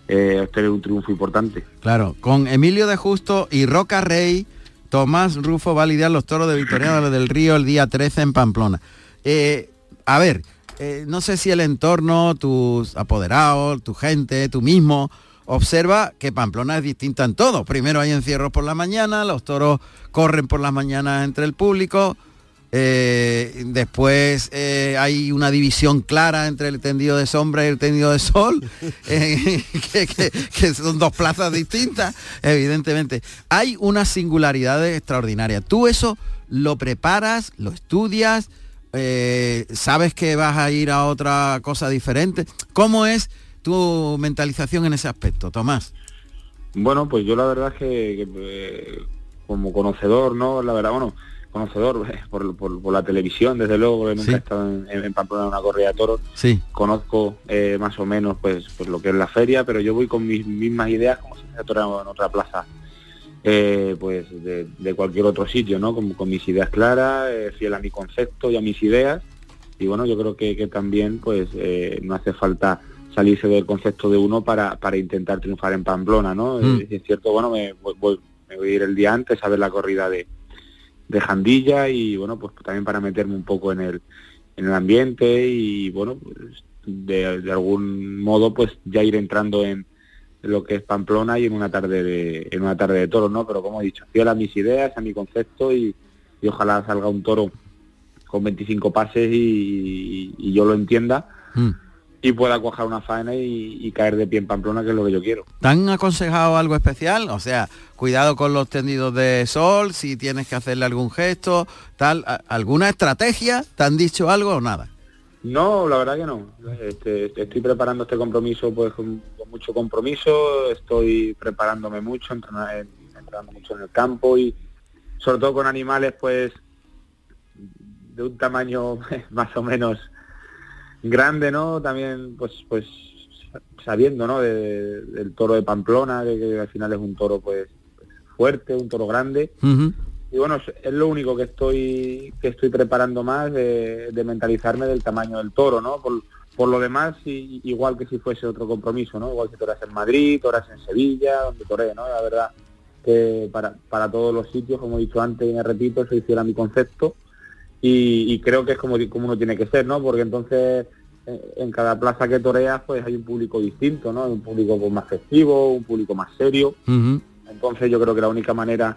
Speaker 24: eh, obtener un triunfo importante.
Speaker 15: Claro, con Emilio de Justo y Roca Rey, Tomás Rufo va a lidiar los toros de Victoriano del Río el día 13 en Pamplona. Eh, a ver, eh, no sé si el entorno, tus apoderados, tu gente, tú mismo, observa que Pamplona es distinta en todo. Primero hay encierros por la mañana, los toros corren por las mañanas entre el público, eh, después eh, hay una división clara entre el tendido de sombra y el tendido de sol, eh, que, que- que son dos plazas distintas, evidentemente. Hay unas singularidades extraordinarias. Tú eso lo preparas, lo estudias, eh, sabes que vas a ir a otra cosa diferente. ¿Cómo es tu mentalización en ese aspecto, Tomás?
Speaker 24: Bueno, pues yo la verdad es que, que, eh, como conocedor, ¿no? La verdad, bueno, conocedor eh, por, por- por la televisión, desde luego, porque nunca
Speaker 15: Sí.
Speaker 24: he estado en, en Pamplona en una corrida de toros.
Speaker 15: Sí.
Speaker 24: Conozco eh, más o menos pues, pues lo que es la feria, pero yo voy con mis mismas ideas como si fuera torero en otra plaza. eh, pues de, de cualquier otro sitio, ¿no? Con, con mis ideas claras, eh, fiel a mi concepto y a mis ideas. Y bueno, yo creo que, que también pues eh, no hace falta salirse del concepto de uno para, para intentar triunfar en Pamplona, ¿no?
Speaker 15: Mm.
Speaker 24: Si es cierto, bueno, me voy, voy- me voy a ir el día antes a ver la corrida de, de Jandilla y bueno, pues también para meterme un poco en el, en el ambiente y bueno, pues de, algún modo pues ya ir entrando en lo que es Pamplona y en una tarde de, en una tarde de toros, ¿no? Pero como he dicho, fiel a mis ideas, a mi concepto y, y ojalá salga un toro con 25 pases y, y yo lo entienda
Speaker 15: Mm.
Speaker 24: Y pueda cuajar una faena y, y caer de pie en Pamplona, que es lo que yo quiero.
Speaker 15: ¿Te han aconsejado algo especial? O sea, cuidado con los tendidos de sol, si tienes que hacerle algún gesto, tal, ¿alguna estrategia? ¿Te han dicho algo o nada?
Speaker 24: No, la verdad que no. Este, estoy preparando este compromiso pues con, con mucho compromiso, estoy preparándome mucho, entrena- en- entrenando mucho en el campo y sobre todo con animales pues de un tamaño más o menos grande, ¿no? También pues pues sabiendo, ¿no? de- del toro de Pamplona, que, que al final es un toro pues fuerte, un toro grande y bueno, es- lo único que estoy que estoy preparando más de, de mentalizarme del tamaño del toro, ¿no? Por, por lo demás, i- igual que si fuese otro compromiso, ¿no? Igual que toras en Madrid, toras en Sevilla, donde toré, ¿no? La verdad que para, para todos los sitios, como he dicho antes y me repito, soy fiel a mi concepto y, y creo que es como, como uno tiene que ser, ¿no? Porque entonces eh, en cada plaza que toreas pues hay un público distinto, ¿no? Un público pues, más festivo, un público más serio. Entonces yo creo que la única manera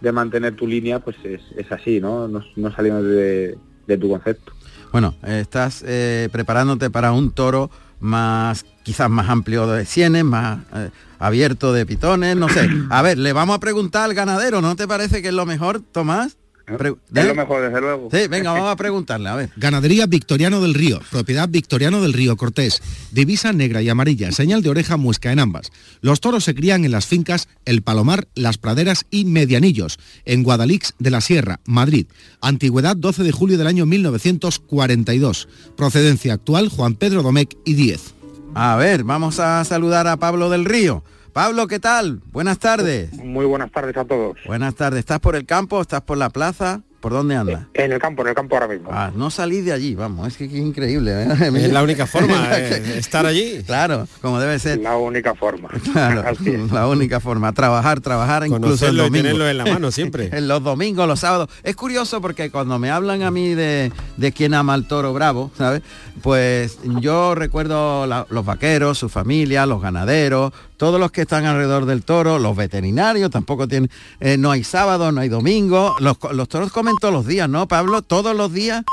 Speaker 24: de mantener tu línea pues es, es así, ¿no? No, no saliendo de, de tu concepto.
Speaker 15: Bueno, estás eh, preparándote para un toro más, quizás más amplio de sienes, más eh, abierto de pitones, no sé. A ver, le vamos a preguntar al ganadero, ¿no te parece que es lo mejor, Tomás? Pre-
Speaker 24: Es
Speaker 15: ¿eh?
Speaker 24: lo mejor, desde luego.
Speaker 15: Sí, venga, vamos a preguntarle, a ver.
Speaker 25: Ganadería Victoriano del Río, propiedad Victoriano del Río Cortés, divisa negra y amarilla, señal de oreja muesca en ambas. Los toros se crían en las fincas El Palomar, Las Praderas y Medianillos, en Guadalix de la Sierra, Madrid. Antigüedad 12 de julio del año 1942. Procedencia actual Juan Pedro Domecq y 10.
Speaker 15: A ver, vamos a saludar a Pablo del Río. Pablo, ¿qué tal? Buenas tardes.
Speaker 20: Muy buenas tardes a todos.
Speaker 15: Buenas tardes. ¿Estás por el campo? ¿Estás por la plaza? ¿Por dónde anda?
Speaker 26: En el campo, en el campo ahora mismo.
Speaker 15: Ah, no salís de allí, vamos, es que, que increíble. ¿eh?
Speaker 16: Es la única forma, eh, estar allí.
Speaker 15: Claro, como debe ser.
Speaker 26: La única forma.
Speaker 15: Claro, la única forma. Trabajar, trabajar incluso el
Speaker 16: Conocerlo y
Speaker 15: domingo.
Speaker 16: tenerlo en la mano siempre.
Speaker 15: en los domingos, los sábados. Es curioso porque cuando me hablan a mí de, de quién ama al toro bravo, ¿sabes? Pues yo recuerdo la- los vaqueros, su familia, los ganaderos, todos los que están alrededor del toro, los veterinarios, tampoco tienen, eh, no hay sábado, no hay domingo. Los, los toros comen todos los días, ¿no, Pablo? Todos los días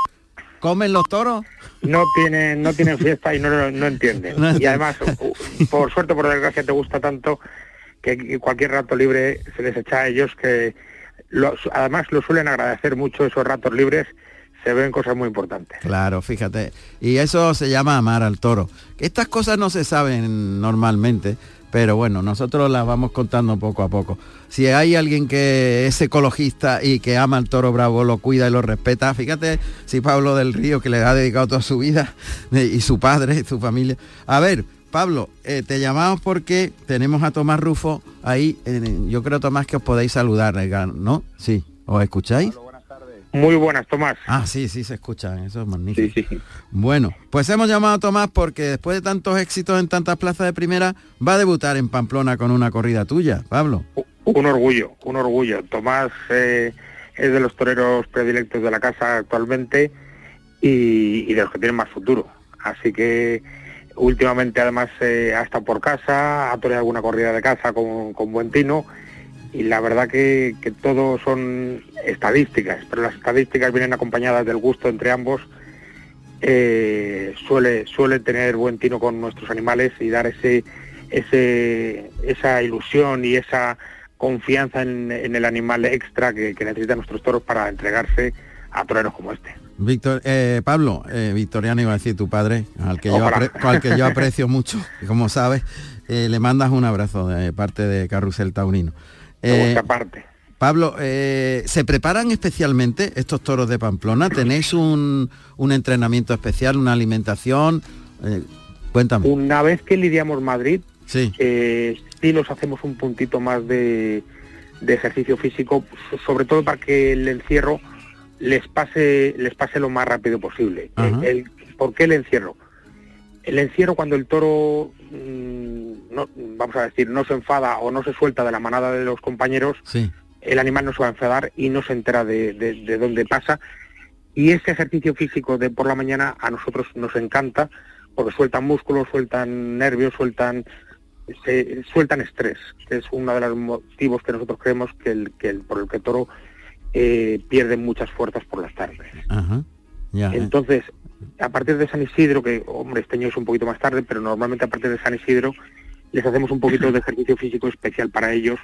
Speaker 15: comen los toros.
Speaker 26: No tienen, no tienen fiesta y no, no, no entienden.
Speaker 15: No
Speaker 26: y además, por suerte, por desgracia, te gusta tanto que cualquier rato libre se les echa a ellos que lo- además lo suelen agradecer mucho esos ratos libres. Se ven cosas muy importantes.
Speaker 15: Claro, fíjate. Y eso se llama amar al toro. Estas cosas no se saben normalmente, pero bueno, nosotros las vamos contando poco a poco. Si hay alguien que es ecologista y que ama al toro bravo, lo cuida y lo respeta, fíjate si Pablo del Río, que le ha dedicado toda su vida, y su padre, y su familia. A ver, Pablo, eh, te llamamos porque tenemos a Tomás Rufo ahí. yo creo, Tomás, que os podéis saludar, ¿no? Sí. ¿Os escucháis?
Speaker 26: Muy buenas, Tomás.
Speaker 15: Ah, sí, sí, se escucha, eso es magnífico. Bueno, pues hemos llamado a Tomás porque después de tantos éxitos en tantas plazas de primera, va a debutar en Pamplona con una corrida tuya, Pablo.
Speaker 26: Un orgullo, un orgullo. Tomás eh, es de los toreros predilectos de la casa actualmente y, y de los que tienen más futuro. Así que últimamente además eh, ha estado por casa, ha toreado alguna corrida de casa con, con buen tino y la verdad que, que todo son estadísticas, pero las estadísticas vienen acompañadas del gusto entre ambos. Eh, suele, suele tener buen tino con nuestros animales y dar ese, ese, esa ilusión y esa confianza en, en el animal extra que, que necesitan nuestros toros para entregarse a toreros como este.
Speaker 15: Víctor, eh, Pablo, eh, Victoriano iba a decir tu padre, al que, yo, apre- al que yo aprecio mucho, como sabes, le mandas un abrazo de parte de Carrusel Taurino. Eh,
Speaker 26: parte.
Speaker 15: Pablo, eh, ¿se preparan especialmente estos toros de Pamplona? ¿Tenéis un, un entrenamiento especial, una alimentación? Eh, cuéntame.
Speaker 26: Una vez que lidiamos Madrid,
Speaker 15: Sí.
Speaker 26: eh, sí los hacemos un puntito más de, de ejercicio físico, so- sobre todo para que el encierro les pase, les pase lo más rápido posible. El- ¿Por qué el encierro? El encierro cuando el toro, mm, no, vamos a decir, no se enfada o no se suelta de la manada de los compañeros,
Speaker 15: Sí.
Speaker 26: el animal no se va a enfadar y no se entera de, de- de dónde pasa. Y ese ejercicio físico de por la mañana a nosotros nos encanta porque sueltan músculos, sueltan nervios, sueltan se, sueltan estrés, que es uno de los motivos que nosotros creemos que el, que el- por el que el toro eh, pierde muchas fuerzas por las tardes.
Speaker 15: Ajá. Ya. eh.
Speaker 26: Entonces, a partir de San Isidro, que hombre, este año es un poquito más tarde, pero normalmente a partir de San Isidro les hacemos un poquito de ejercicio físico especial para ellos,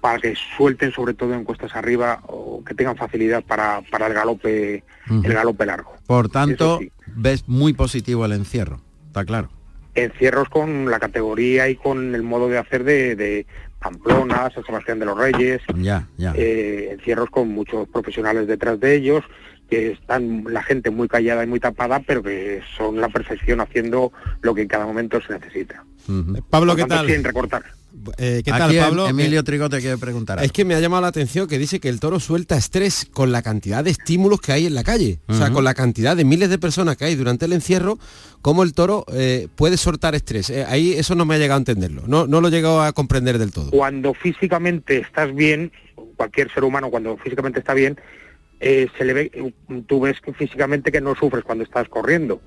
Speaker 26: para que suelten sobre todo en cuestas arriba o que tengan facilidad para, para el galope, el galope largo.
Speaker 15: Por tanto,
Speaker 26: sí.
Speaker 15: ves muy positivo el encierro, está claro.
Speaker 26: Encierros con la categoría y con el modo de hacer de, de Pamplona, San Sebastián de los Reyes,
Speaker 15: Ya, ya.
Speaker 26: eh, encierros con muchos profesionales detrás de ellos, que están la gente muy callada y muy tapada, pero que son la perfección haciendo lo que en cada momento se necesita.
Speaker 16: Pablo,
Speaker 26: Por
Speaker 16: ¿qué
Speaker 26: tanto,
Speaker 16: tal?
Speaker 26: Sin recortar.
Speaker 16: Eh, ¿Qué
Speaker 15: Aquí
Speaker 16: tal, Pablo?
Speaker 15: Emilio
Speaker 16: Eh,
Speaker 15: Trigo te quiere preguntar.
Speaker 16: Es que me ha llamado la atención que dice que el toro suelta estrés con la cantidad de estímulos que hay en la calle. O sea, con la cantidad de miles de personas que hay durante el encierro, cómo el toro eh, puede soltar estrés. Eh, ahí eso no me ha llegado a entenderlo. No, no lo he llegado a comprender del todo.
Speaker 26: Cuando físicamente estás bien, cualquier ser humano cuando físicamente está bien, eh, se le ve, tú ves que físicamente que no sufres cuando estás corriendo.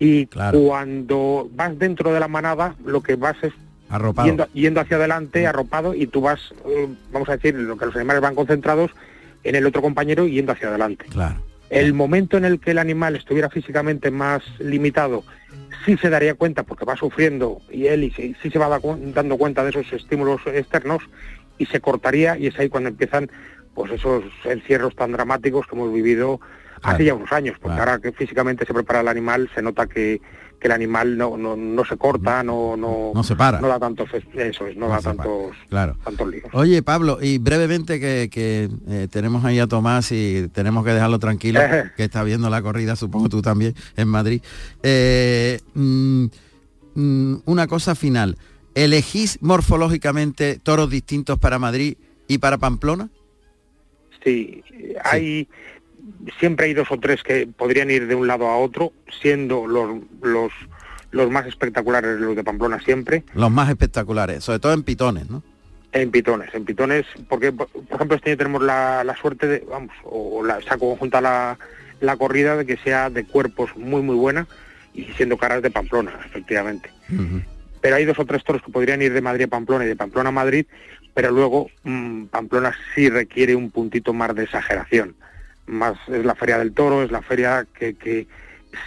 Speaker 26: Y cuando vas dentro de la manada, lo que vas es
Speaker 15: Arropado.
Speaker 26: yendo, yendo hacia adelante, arropado, y tú vas, eh, vamos a decir, lo que los animales van concentrados en el otro compañero yendo hacia adelante.
Speaker 15: Claro.
Speaker 26: El momento en el que el animal estuviera físicamente más limitado, sí se daría cuenta, porque va sufriendo, y él y sí, sí se va da dando cuenta de esos estímulos externos, y se cortaría, y es ahí cuando empiezan pues esos encierros tan dramáticos que hemos vivido hace ya unos años, porque ahora que físicamente se prepara el animal, se nota que, que el animal no, no, no se corta, no, no,
Speaker 15: No se para.
Speaker 26: no da tantos, eso es, no, da tantos,
Speaker 15: Claro.
Speaker 26: tantos líos.
Speaker 15: Oye, Pablo, y brevemente que, que, eh, tenemos ahí a Tomás y tenemos que dejarlo tranquilo, que está viendo la corrida, supongo tú también, en Madrid. Eh, mm, mm, una cosa final. ¿Elegís morfológicamente toros distintos para Madrid y para Pamplona?
Speaker 26: Sí, hay siempre hay dos o tres que podrían ir de un lado a otro, siendo los los los más espectaculares los de Pamplona siempre.
Speaker 15: Los más espectaculares, sobre todo en pitones, ¿no?
Speaker 26: En pitones, en pitones, porque por ejemplo este año tenemos la, la suerte de, vamos, o la, se conjunta la, la corrida de que sea de cuerpos muy muy buena y siendo caras de Pamplona, efectivamente. Pero hay dos o tres toros que podrían ir de Madrid a Pamplona y de Pamplona a Madrid, pero luego mm, Pamplona sí requiere un puntito más de exageración. Más es la feria del toro, es la feria que, que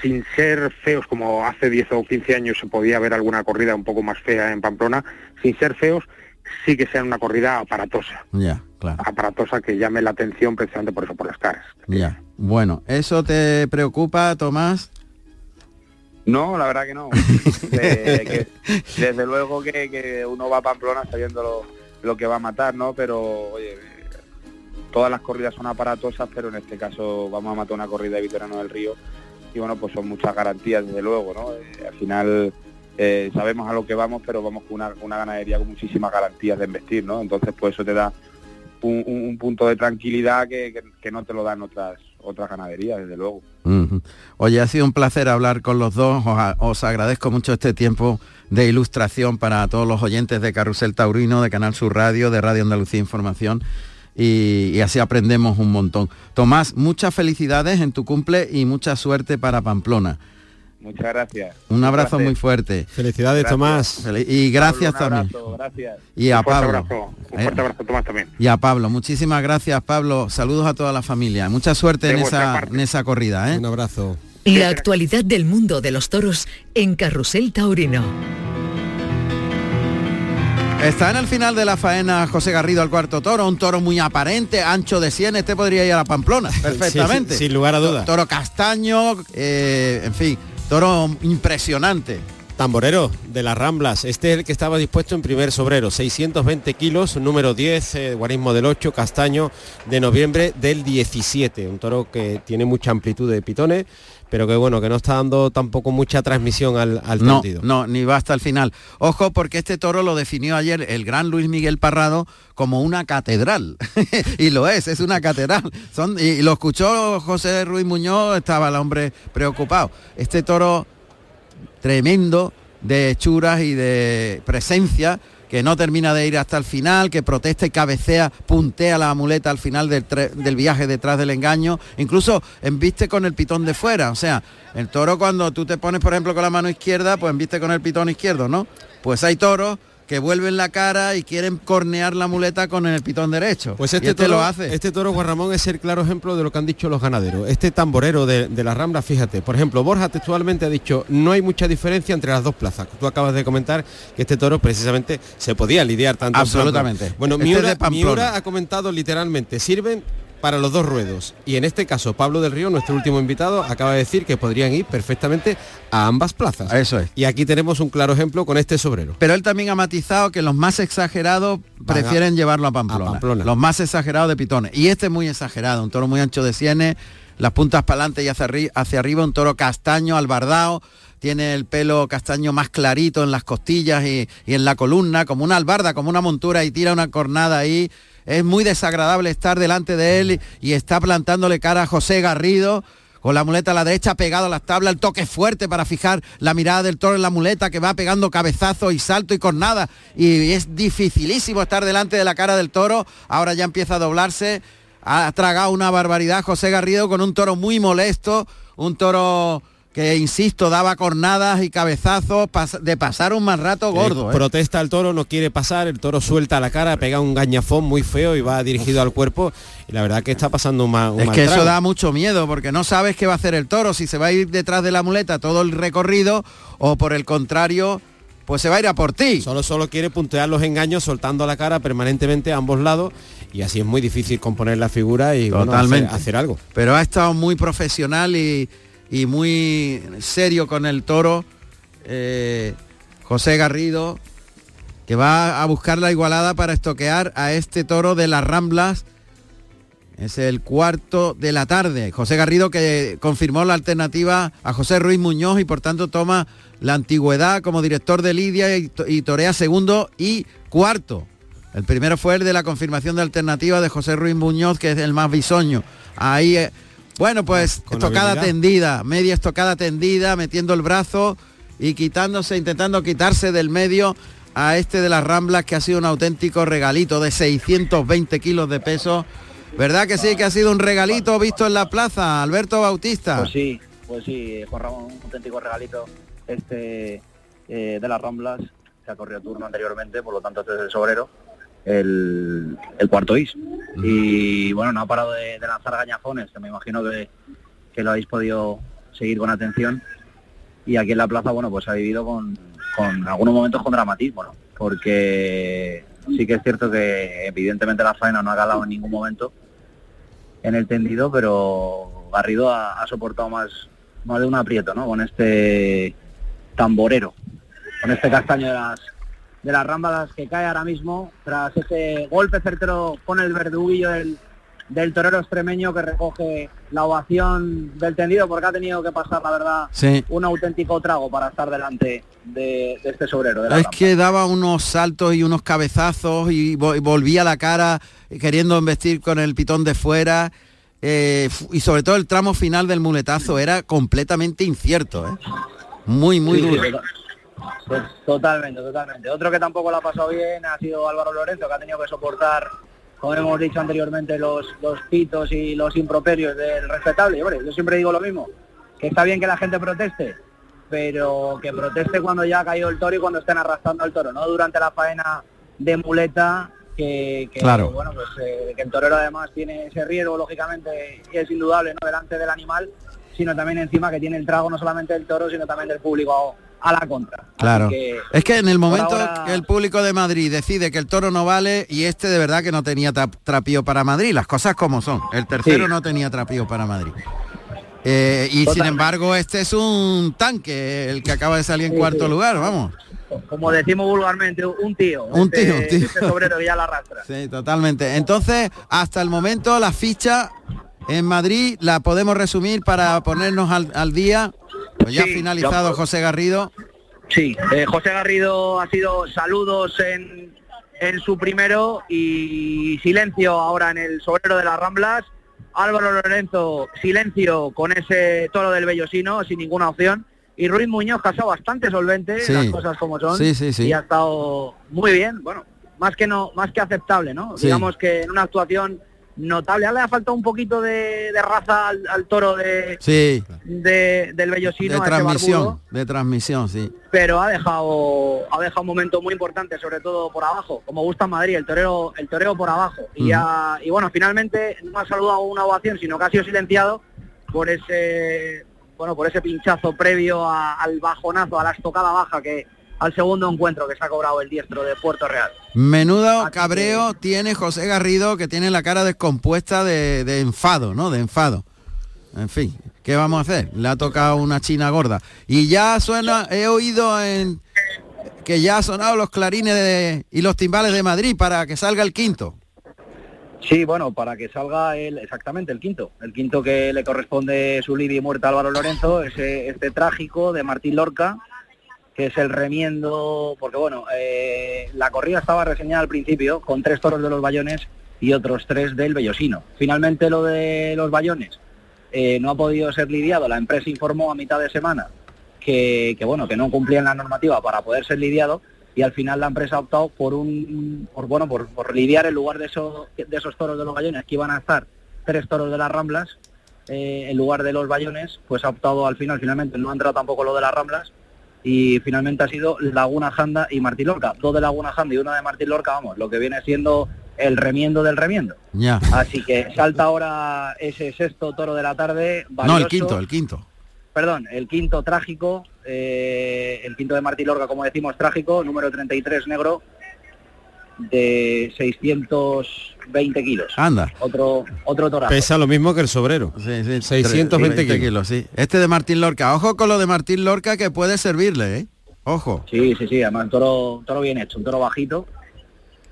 Speaker 26: sin ser feos como hace 10 o 15 años se podía ver alguna corrida un poco más fea en Pamplona, sin ser feos sí que sea una corrida aparatosa,
Speaker 15: Ya, claro.
Speaker 26: aparatosa que llame la atención precisamente por eso, por las caras.
Speaker 15: Ya. Bueno, ¿eso te preocupa, Tomás?
Speaker 24: No, la verdad que no. Eh, que desde luego que, que uno va a Pamplona sabiendo lo, lo que va a matar, ¿no? Pero, oye, todas las corridas son aparatosas, pero en este caso vamos a matar una corrida de Vitoriano del Río y bueno, pues son muchas garantías, desde luego, ¿no? Eh, al final eh, sabemos a lo que vamos, pero vamos con una, ganadería con muchísimas garantías de investir, ¿no? Entonces, pues eso te da un, un- un punto de tranquilidad que, que- no te lo dan otras otras ganaderías, desde luego.
Speaker 15: Oye, ha sido un placer hablar con los dos. Os agradezco mucho este tiempo de ilustración para todos los oyentes de Carrusel Taurino, de Canal Sur Radio, de Radio Andalucía Información. Y, y así aprendemos un montón. Tomás, muchas felicidades en tu cumple y mucha suerte para Pamplona.
Speaker 24: Muchas gracias.
Speaker 15: Un abrazo muy fuerte.
Speaker 16: Felicidades, Tomás.
Speaker 15: Fel- Y gracias
Speaker 24: Pablo, un
Speaker 15: también.
Speaker 24: abrazo, gracias.
Speaker 15: Y a
Speaker 26: Un fuerte
Speaker 15: Pablo.
Speaker 26: abrazo, un
Speaker 15: Eh,
Speaker 26: fuerte abrazo Tomás también.
Speaker 15: Y a Pablo, muchísimas gracias Pablo. Saludos a toda la familia. Mucha suerte en esa, en esa corrida. ¿eh?
Speaker 16: Un abrazo.
Speaker 7: La actualidad del mundo de los toros en Carrusel Taurino.
Speaker 15: Está en el final de la faena José Garrido al cuarto toro, un toro muy aparente, ancho de 100, este podría ir a la Pamplona perfectamente.
Speaker 16: Sí, sin lugar a duda.
Speaker 15: Toro castaño, eh, en fin, toro impresionante.
Speaker 16: Tamborero de las Ramblas, este es el que estaba dispuesto en primer sobrero, 620 kilos, número 10, eh, guarismo del 8, castaño de noviembre del 17, un toro que tiene mucha amplitud de pitones, pero que bueno, que no está dando tampoco mucha transmisión al, al
Speaker 15: No, no, ni va hasta el final. Ojo, porque este toro lo definió ayer el gran Luis Miguel Parrado como una catedral. y lo es, es una catedral. Son, y lo escuchó José Ruiz Muñoz, estaba el hombre preocupado. Este toro tremendo de hechuras y de presencia que no termina de ir hasta el final, que protesta y cabecea, puntea la muleta al final del, del viaje detrás del engaño, incluso embiste con el pitón de fuera, o sea, el toro cuando tú te pones, por ejemplo, con la mano izquierda, pues embiste con el pitón izquierdo, ¿no? Pues hay toros que vuelven la cara y quieren cornear la muleta con el pitón derecho.
Speaker 16: Pues
Speaker 15: Y
Speaker 16: este, toro,
Speaker 15: lo hace.
Speaker 16: Este toro Juan Ramón es el claro ejemplo de lo que han dicho los ganaderos. Este tamborero de, de la Rambla, fíjate, por ejemplo, Borja textualmente ha dicho, no hay mucha diferencia entre las dos plazas. Tú acabas de comentar que este toro precisamente se podía lidiar tanto. en
Speaker 15: Absolutamente.
Speaker 16: Bueno,
Speaker 15: Este.
Speaker 16: Miura ha comentado literalmente, sirven para los dos ruedos. Y en este caso, Pablo del Río, nuestro último invitado, acaba de decir que podrían ir perfectamente a ambas plazas.
Speaker 15: Eso es.
Speaker 16: Y aquí tenemos un claro ejemplo con este sobrero.
Speaker 15: Pero él también ha matizado que los más exagerados
Speaker 16: Van a-
Speaker 15: prefieren llevarlo a Pamplona,
Speaker 16: a Pamplona.
Speaker 15: Los más exagerados de pitones. Y este es muy exagerado, un toro muy ancho de sienes, las puntas para adelante y hacia, arri- hacia arriba, un toro castaño, albardao, tiene el pelo castaño más clarito en las costillas y, y en la columna, como una albarda, como una montura y tira una cornada ahí. Es muy desagradable estar delante de él y, está plantándole cara a José Garrido con la muleta a la derecha pegado a las tablas, el toque fuerte para fijar la mirada del toro en la muleta que va pegando cabezazos y salto y cornada. Y es dificilísimo estar delante de la cara del toro. Ahora ya empieza a doblarse. Ha tragado una barbaridad José Garrido con un toro muy molesto, un toro que, insisto, daba cornadas y cabezazos de pasar un mal rato gordo.
Speaker 16: Eh,
Speaker 15: ¿eh?
Speaker 16: protesta el toro, no quiere pasar, el toro suelta la cara, pega un gañafón muy feo y va dirigido al cuerpo. Y la verdad que está pasando un, ma- un
Speaker 15: Es
Speaker 16: mal
Speaker 15: que eso da mucho miedo porque no sabes qué va a hacer el toro, si se va a ir detrás de la muleta todo el recorrido o por el contrario, pues se va a ir a por ti.
Speaker 16: Solo, solo quiere puntear los engaños soltando la cara permanentemente a ambos lados y así es muy difícil componer la figura y bueno,
Speaker 15: Totalmente.
Speaker 16: hacer, hacer algo.
Speaker 15: Pero ha estado muy profesional y, y muy serio con el toro. eh, José Garrido, que va a buscar la igualada para estoquear a este toro de las Ramblas. Es el cuarto de la tarde. José Garrido que confirmó la alternativa a José Ruiz Muñoz y por tanto toma la antigüedad como director de Lidia y, to- y torea segundo y cuarto. El primero fue el de la confirmación de alternativa de José Ruiz Muñoz, que es el más bisoño. Ahí, eh, bueno, pues
Speaker 16: Con
Speaker 15: estocada tendida, media estocada tendida, metiendo el brazo y quitándose, intentando quitarse del medio a este de las Ramblas, que ha sido un auténtico regalito de 620 kilos de peso. ¿Verdad que sí, que ha sido un regalito visto en la plaza, Alberto Bautista?
Speaker 22: Pues sí, pues sí, Juan Ramón, un auténtico regalito este eh, de las Ramblas, que ha corrido turno anteriormente, por lo tanto este es el sobrero, el, el cuarto is. Y bueno, no ha parado de, de lanzar gañafones, que me imagino que, que lo habéis podido seguir con atención. Y aquí en la plaza, bueno, pues ha vivido con, con algunos momentos con dramatismo, ¿no? Porque sí que es cierto que evidentemente la faena no ha calado en ningún momento en el tendido, pero Garrido ha, ha soportado más, más de un aprieto, ¿no? Con este tamborero, con este castaño de las de las rámbalas que cae ahora mismo tras ese golpe certero con el verduguillo del, del torero extremeño que recoge la ovación del tendido porque ha tenido que pasar, la verdad,
Speaker 15: Sí.
Speaker 22: un auténtico trago para estar delante de, de este sobrero. De la
Speaker 15: Es que daba unos saltos y unos cabezazos y, vo- y volvía la cara queriendo embestir con el pitón de fuera. eh, y sobre todo el tramo final del muletazo era completamente incierto. ¿eh? Muy, muy
Speaker 22: Sí,
Speaker 15: duro.
Speaker 22: Totalmente, totalmente. Otro que tampoco lo ha pasado bien ha sido Álvaro Lorenzo, que ha tenido que soportar, como hemos dicho anteriormente, los, los pitos y los improperios del respetable. Yo siempre digo lo mismo, que está bien que la gente proteste, pero que proteste cuando ya ha caído el toro y cuando estén arrastrando al toro, no durante la faena de muleta, que, que,
Speaker 15: Claro.
Speaker 22: bueno, pues eh, que el torero además tiene ese riesgo, lógicamente, y es indudable, ¿no? Delante del animal, sino también encima que tiene el trago no solamente del toro, sino también del público a, la contra.
Speaker 15: Claro.
Speaker 22: que,
Speaker 15: Es que en el momento
Speaker 22: ahora-
Speaker 15: que el público de Madrid decide que el toro no vale y este de verdad que no tenía tra- trapío para Madrid, las cosas como son. El tercero
Speaker 22: Sí.
Speaker 15: no tenía trapío para Madrid. Eh, y sin embargo este es un tanque, el que acaba de salir en
Speaker 22: Sí,
Speaker 15: cuarto
Speaker 22: sí.
Speaker 15: lugar, vamos.
Speaker 22: como decimos vulgarmente, un tío.
Speaker 15: Un
Speaker 22: este-
Speaker 15: tío, un tío.
Speaker 22: Este sobrero que ya la arrastra.
Speaker 15: Sí, totalmente. Entonces, hasta el momento la ficha en Madrid la podemos resumir para ponernos al, al día. Pues ya
Speaker 22: Sí,
Speaker 15: finalizado José Garrido.
Speaker 22: Sí, eh, José Garrido ha sido saludos en, en su primero y silencio ahora en el sobrero de las Ramblas. Álvaro Lorenzo, silencio con ese toro del Bellosino, sin ninguna opción. Y Ruiz Muñoz, que ha estado bastante solvente,
Speaker 15: Sí.
Speaker 22: las cosas como son.
Speaker 15: Sí, sí, sí.
Speaker 22: Y ha estado muy bien, bueno, más que no, más que aceptable, ¿no? Digamos que en una actuación notable. Ahora le ha faltado un poquito de, de raza al, al toro de,
Speaker 15: Sí,
Speaker 22: de- del Bellosino,
Speaker 15: de
Speaker 22: a ese barbudo
Speaker 15: transmisión, de transmisión, sí.
Speaker 22: pero ha dejado ha dejado un momento muy importante sobre todo por abajo como gusta en Madrid el torero el torero por abajo y bueno finalmente no ha saludado una ovación sino que ha sido silenciado por ese bueno por ese pinchazo previo a- al bajonazo a la estocada baja que al segundo encuentro que se ha cobrado el diestro de Puerto Real
Speaker 15: Menudo cabreo tiene José Garrido que tiene la cara descompuesta de, de enfado, ¿no? De enfado. En fin, ¿qué vamos a hacer? Le ha tocado una china gorda. Y ya suena, he oído en que ya han sonado los clarines de- y los timbales de Madrid para que salga el quinto.
Speaker 22: Sí, bueno, para que salga el, exactamente el quinto, el quinto que le corresponde su lidia y muerta a Álvaro Lorenzo, ese, este trágico de Martín Lorca, que es el remiendo, porque bueno, eh, la corrida estaba reseñada al principio con tres toros de los Bayones y otros tres del Bellosino. Finalmente lo de los Bayones eh, no ha podido ser lidiado, la empresa informó a mitad de semana que, bueno, que no cumplían la normativa para poder ser lidiado y al final la empresa ha optado por un por bueno por, por lidiar en lugar de esos de esos toros de los bayones que iban a estar tres toros de las ramblas eh, en lugar de los bayones pues ha optado al final finalmente no ha entrado tampoco lo de las ramblas y finalmente ha sido Laguna Janda y Martín Lorca dos de Laguna Janda y una de Martín Lorca vamos lo que viene siendo el remiendo del remiendo
Speaker 15: Ya.
Speaker 22: así que salta ahora ese sexto toro de la tarde
Speaker 15: No, el quinto, el quinto.
Speaker 22: perdón, el quinto trágico, eh, el quinto de Martí Lorca, como decimos, trágico, número 33 negro, de 620 kilos.
Speaker 15: Anda.
Speaker 22: Otro, otro torazo.
Speaker 16: Pesa lo mismo que el sobrero.
Speaker 15: Sí, sí,
Speaker 16: 620
Speaker 15: 20
Speaker 16: kilos.
Speaker 15: sí. Este de Martín Lorca. Ojo con lo de Martín Lorca que puede servirle, ¿eh? Ojo.
Speaker 22: Sí, sí, sí, además un toro, un toro bien hecho, un toro bajito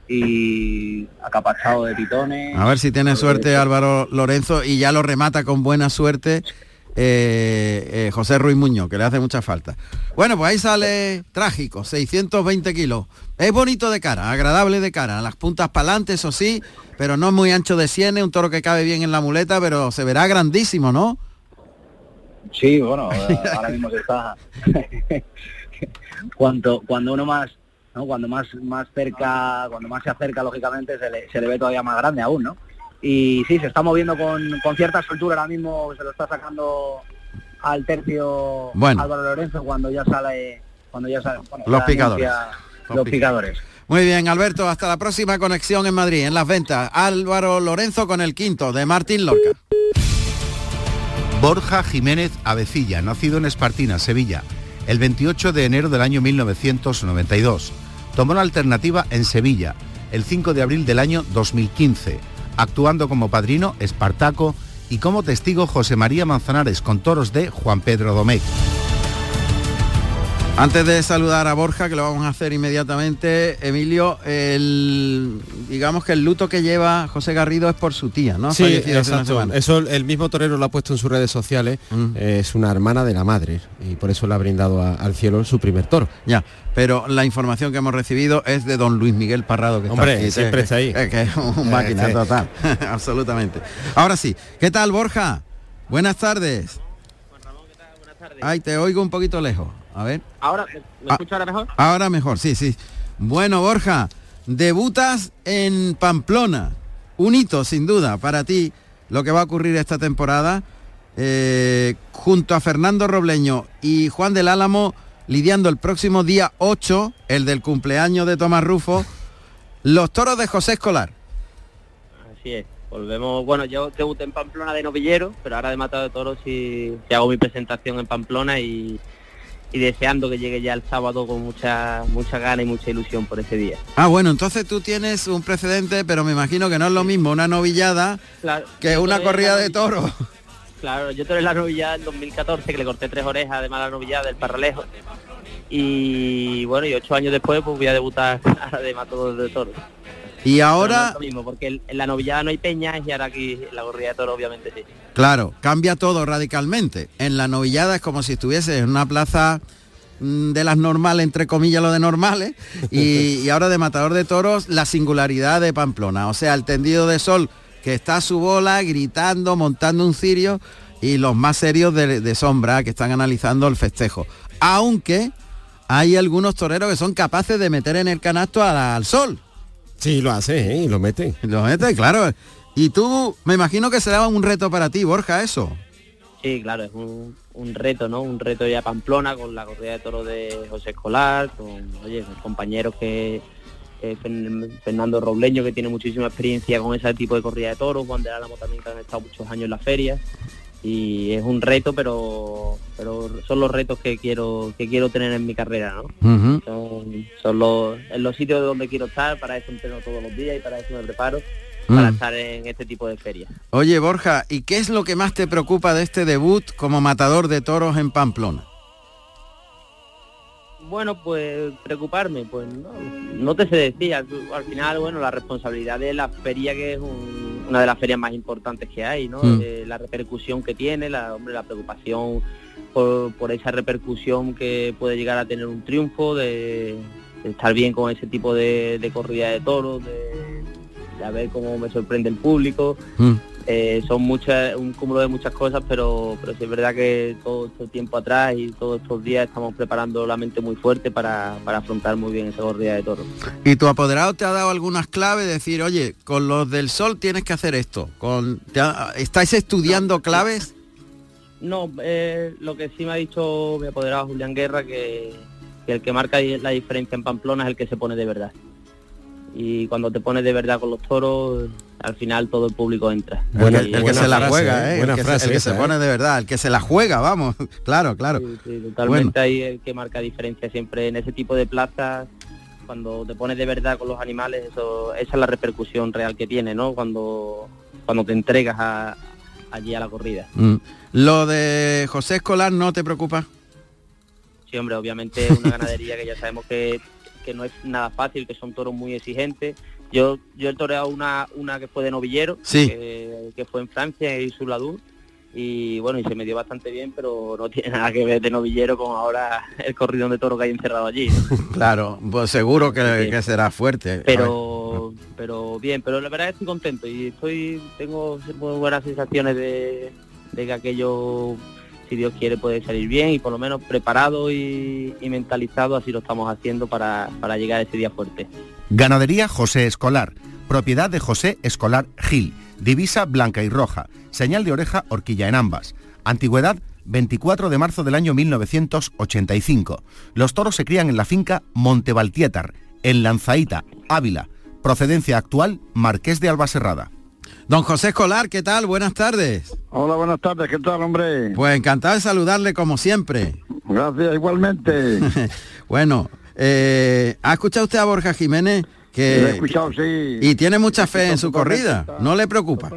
Speaker 22: y acapachado de pitones.
Speaker 15: A ver si tiene suerte Álvaro Lorenzo y ya lo remata con buena suerte eh, eh, José Ruiz Muñoz, que le hace mucha falta. Bueno, pues ahí sale trágico, 620 kilos. Es bonito de cara, agradable de cara, las puntas para adelante, eso sí, pero no es muy ancho de sienes, un toro que cabe bien en la muleta, pero se verá grandísimo, ¿no?
Speaker 22: Sí, bueno, ahora mismo se está. cuando, cuando uno más, ¿no? Cuando más, más cerca, cuando más se acerca, lógicamente, se le, se le ve todavía más grande aún, ¿no? Y sí, se está moviendo con, con cierta soltura ahora mismo, se lo está sacando al tercio
Speaker 15: Bueno.
Speaker 22: Álvaro Lorenzo cuando ya sale, cuando ya sale, bueno,
Speaker 15: Los picadores.
Speaker 22: anuncia Los picadores.
Speaker 15: Muy bien, Alberto, hasta la próxima conexión en Madrid, en las ventas. Álvaro Lorenzo con el quinto de Martín Lorca.
Speaker 25: Borja Jiménez Avecilla, nacido en Espartina, Sevilla, el 28 de enero del año 1992. Tomó la alternativa en Sevilla, el 5 de abril del año 2015, actuando como padrino Espartaco y como testigo José María Manzanares con toros de Juan Pedro Domecq.
Speaker 15: Antes de saludar a Borja, que lo vamos a hacer inmediatamente, Emilio, el, digamos que el luto que lleva José Garrido es por su tía, ¿no?
Speaker 16: Sí, exacto. Eso el mismo torero lo ha puesto en sus redes sociales.
Speaker 15: Mm.
Speaker 16: Eh, es una hermana de la madre y por eso le ha brindado a- al cielo su primer toro.
Speaker 15: Ya, pero la información que hemos recibido es de don Luis Miguel Parrado, que
Speaker 16: Hombre,
Speaker 15: está aquí,
Speaker 16: siempre está ahí.
Speaker 15: que- que es un
Speaker 16: Eh,
Speaker 15: máquina
Speaker 16: sí.
Speaker 15: total, absolutamente. Ahora sí, ¿qué tal Borja? Buenas tardes. Ay, te oigo un poquito lejos. A ver.
Speaker 22: Ahora, ¿me,
Speaker 15: Ah.
Speaker 22: escucha ahora mejor?
Speaker 15: Ahora mejor, sí, sí. Bueno, Borja, debutas en Pamplona. Un hito, sin duda, para ti, lo que va a ocurrir esta temporada. eh, junto a Fernando Robleño y Juan del Álamo, lidiando el próximo día 8, el del cumpleaños de Tomás Rufo, los toros de José Escolar.
Speaker 27: Así es. Volvemos, bueno, yo debuté en Pamplona de novillero, pero ahora de matado de toros y, y hago mi presentación en Pamplona y, y deseando que llegue ya el sábado con mucha mucha gana y mucha ilusión por ese día.
Speaker 15: Ah, bueno, entonces tú tienes un precedente, pero me imagino que no es lo mismo una novillada
Speaker 27: Claro,
Speaker 15: que una corrida de toros.
Speaker 27: Claro, yo tuve la novillada en 2014 que le corté tres orejas, además la novillada del Parralejo. Y bueno, y ocho años después pues voy a debutar de matador de toros.
Speaker 15: Y
Speaker 27: no
Speaker 15: ahora,
Speaker 27: mismo, porque en- la novillada no hay peñas y ahora aquí en la corrida de toros obviamente sí.
Speaker 15: claro, cambia todo radicalmente. En la novillada es como si estuviese en una plaza mm, de las normales, entre comillas lo de normales, y, y ahora de matador de toros, la singularidad de Pamplona. O sea, el tendido de sol que está a su bola, gritando, montando un cirio, y los más serios de, de sombra que están analizando el festejo. Aunque hay algunos toreros que son capaces de meter en el canasto al sol.
Speaker 16: Sí, lo hace, ¿eh? y lo mete.
Speaker 15: Lo mete, claro. Y tú, me imagino que será un reto para ti, Borja, eso.
Speaker 27: Sí, claro, es un, un reto, ¿no? Un reto ya Pamplona con la corrida de toros de José Escolar, con, oye, con compañeros que eh, Fernando Robleño que tiene muchísima experiencia con ese tipo de corrida de toros, Juan de Álamo también que han estado muchos años en la feria y es un reto, pero pero son los retos que quiero que quiero tener en mi carrera, ¿no? Son, son los, en los sitios donde quiero estar, para eso entreno todos los días y para eso me preparo, para
Speaker 15: Mm.
Speaker 27: estar en este tipo de ferias.
Speaker 15: Oye, Borja, ¿y qué es lo que más te preocupa de este debut como matador de toros en Pamplona?
Speaker 27: Bueno, pues preocuparme, pues no, no te sé decir. Al, al final, bueno, la responsabilidad de la feria, que es un- una de las ferias más importantes que hay, ¿no?
Speaker 15: Mm.
Speaker 27: Eh, la repercusión que tiene, la, hombre, la preocupación por, por esa repercusión que puede llegar a tener un triunfo, de, de estar bien con ese tipo de, de corrida de toros, de, de a ver cómo me sorprende el público.
Speaker 15: Mm.
Speaker 27: Eh, son muchas, un cúmulo de muchas cosas, pero, pero sí es verdad que todo este tiempo atrás y todos estos días estamos preparando la mente muy fuerte para, para afrontar muy bien esa corrida de toros.
Speaker 15: ¿Y tu apoderado te ha dado algunas claves? Decir, oye, con los del sol tienes que hacer esto. Con, te ha- ¿Estáis estudiando claves?
Speaker 27: No, eh, lo que sí me ha dicho mi apoderado Julián Guerra, que, que el que marca la diferencia en Pamplona es el que se pone de verdad. Y cuando te pones de verdad con los toros, al final todo el público entra.
Speaker 15: el,
Speaker 27: Y-
Speaker 15: el que se la juega, ¿eh? el que, se- el que se
Speaker 16: esa, ¿eh?
Speaker 15: pone de verdad, el que se la juega, vamos. claro, claro.
Speaker 27: Sí, totalmente ahí el que marca diferencia siempre en ese tipo de plazas cuando te pones de verdad con los animales eso esa es la repercusión real que tiene no cuando cuando te entregas a- allí a la corrida
Speaker 15: Mm. Lo de José Escolar no te preocupa.
Speaker 27: sí hombre obviamente es una ganadería que ya sabemos que, que no es nada fácil que son toros muy exigentes yo yo he toreado una una que fue de novillero
Speaker 15: Sí.
Speaker 27: que, que fue en Francia y Suladur y bueno, y se me dio bastante bien, pero no tiene nada que ver de novillero con ahora el corridón de toro que hay encerrado allí.
Speaker 15: claro, pues seguro que, que será fuerte.
Speaker 27: Pero, pero bien, pero la verdad estoy contento y estoy, tengo muy buenas sensaciones de, de que aquello, si Dios quiere, puede salir bien y por lo menos preparado y, y mentalizado, así lo estamos haciendo para, para llegar a ese día fuerte.
Speaker 25: Ganadería José Escolar, propiedad de José Escolar Gil, divisa blanca y roja, señal de oreja horquilla en ambas. Antigüedad 24 de marzo del año 1985. Los toros se crían en la finca Montevaltietar, en Lanzaíta, Ávila. Procedencia actual, Marqués de Albaserrada.
Speaker 15: Don José Escolar, ¿qué tal? Buenas tardes.
Speaker 28: Hola, buenas tardes, ¿qué tal, hombre?
Speaker 15: Pues encantado de saludarle como siempre.
Speaker 28: Gracias, igualmente.
Speaker 15: bueno, eh, ¿ha escuchado usted a Borja Jiménez? Que,
Speaker 28: Lo he escuchado, sí.
Speaker 15: Y tiene mucha fe en su corrida, ¿no le preocupa?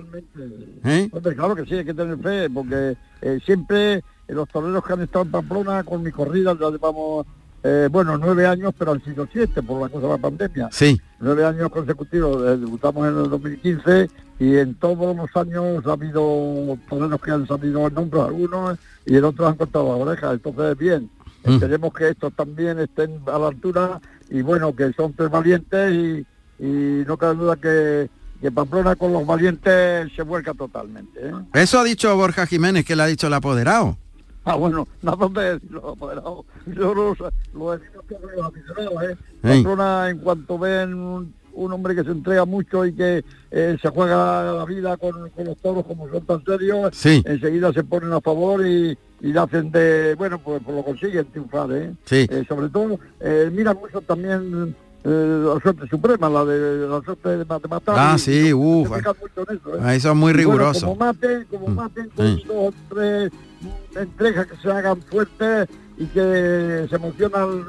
Speaker 15: ¿Eh?
Speaker 28: Hombre, claro que sí, hay que tener fe, porque eh, siempre eh, los toreros que han estado en Pamplona con mi corrida ya llevamos, eh, bueno, nueve años, pero han sido siete por la cosa de la pandemia.
Speaker 15: Sí.
Speaker 28: Nueve años consecutivos, debutamos en el 2015 y en todos los años ha habido toreros que han salido en nombres algunos y en otros han cortado la oreja, entonces bien.
Speaker 15: Mm.
Speaker 28: Esperemos que estos también estén a la altura y bueno, que son tres valientes y, y no cabe duda que, que Pamplona con los valientes se vuelca totalmente. ¿eh?
Speaker 15: Eso ha dicho Borja Jiménez, que le ha dicho el apoderado.
Speaker 28: Ah, bueno, nada de decirlo, apoderado. Yo los, los que los aficionados, ¿eh? Pamplona, en cuanto ven un, hombre que se entrega mucho y que eh, se juega la vida con, con los toros como son tan serios,
Speaker 15: Sí.
Speaker 28: enseguida se ponen a favor y, y le hacen de, bueno, pues, pues lo consiguen triunfar, ¿eh?
Speaker 15: Sí.
Speaker 28: Eh, sobre todo, eh, mira mucho también eh, la suerte suprema, la de la suerte de, ma- de matar.
Speaker 15: Ah,
Speaker 28: y-
Speaker 15: sí,
Speaker 28: y
Speaker 15: uf.
Speaker 28: se fijan mucho en eso, ¿eh?
Speaker 15: Son muy
Speaker 28: bueno,
Speaker 15: rigurosos.
Speaker 28: como maten, como
Speaker 15: Mm.
Speaker 28: maten con
Speaker 15: Sí.
Speaker 28: dos tres mm, entregas que se hagan fuertes y que se emocionan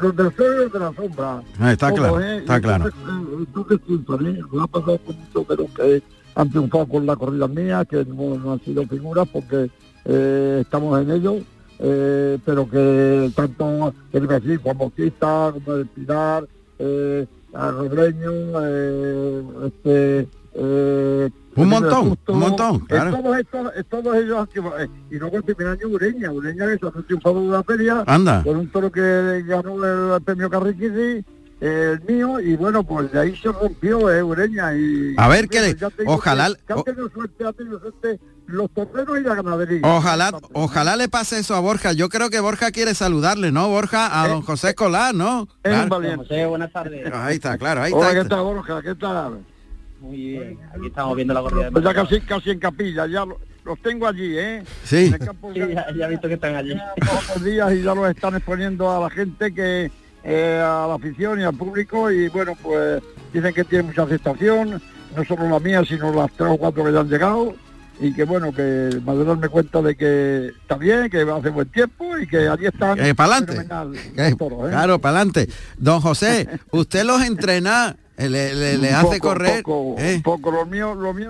Speaker 28: los del sol y los de la sombra.
Speaker 15: Ah, está claro,
Speaker 28: ¿eh?
Speaker 15: está claro.
Speaker 28: Entonces, eh, entonces triunfan. Lo ha pasado con muchos los que han triunfado con la corrida mía, que no, no han sido figuras porque eh, estamos en ello, eh, pero que tanto el decir Juan Bautista como el Pilar, eh, eh, este eh,
Speaker 15: Un montón,
Speaker 28: Justo,
Speaker 15: un montón,
Speaker 28: eh,
Speaker 15: claro.
Speaker 28: todos, estos, eh, todos ellos triunfado, eh, y luego el primer año Ureña, Ureña que es un triunfador de la feria,
Speaker 15: Anda.
Speaker 28: con un toro que ganó el premio Carriquisi, el mío, y bueno, pues de ahí se rompió eh, Ureña. Y,
Speaker 15: A ver,
Speaker 28: Bueno,
Speaker 15: le- ojalá-
Speaker 28: Que, tenido suerte, suerte los toreros y la ganadería.
Speaker 15: Ojalá, ojalá le pase eso a Borja. Yo creo que Borja quiere saludarle, ¿no, Borja? A don José Escolar, ¿no?
Speaker 28: Es un
Speaker 15: Claro.
Speaker 28: valiente.
Speaker 27: José, buenas tardes.
Speaker 15: Ahí está, claro, ahí
Speaker 28: Hola,
Speaker 15: está.
Speaker 28: ¿qué
Speaker 15: ahí está.
Speaker 28: tal, Borja? ¿Qué tal?
Speaker 27: Muy bien, aquí estamos viendo la corrida de
Speaker 28: Pues ya casi, casi en capilla, ya lo- los tengo allí, ¿eh?
Speaker 15: Sí.
Speaker 28: En el campo
Speaker 27: Sí, ya, ya he visto que están allí.
Speaker 28: todos los días y ya los están exponiendo a la gente que eh, a la afición y al público y bueno pues dicen que tiene mucha aceptación no solo la mía sino las tres o cuatro que ya han llegado y que bueno que me cuenta de que está bien que hace buen tiempo y que allí están
Speaker 15: Eh, Eh,
Speaker 28: toros, ¿eh?
Speaker 15: Claro, para adelante. Don José, usted los entrena, le, le- hace
Speaker 28: poco,
Speaker 15: correr.
Speaker 28: poco,
Speaker 15: eh,
Speaker 28: un poco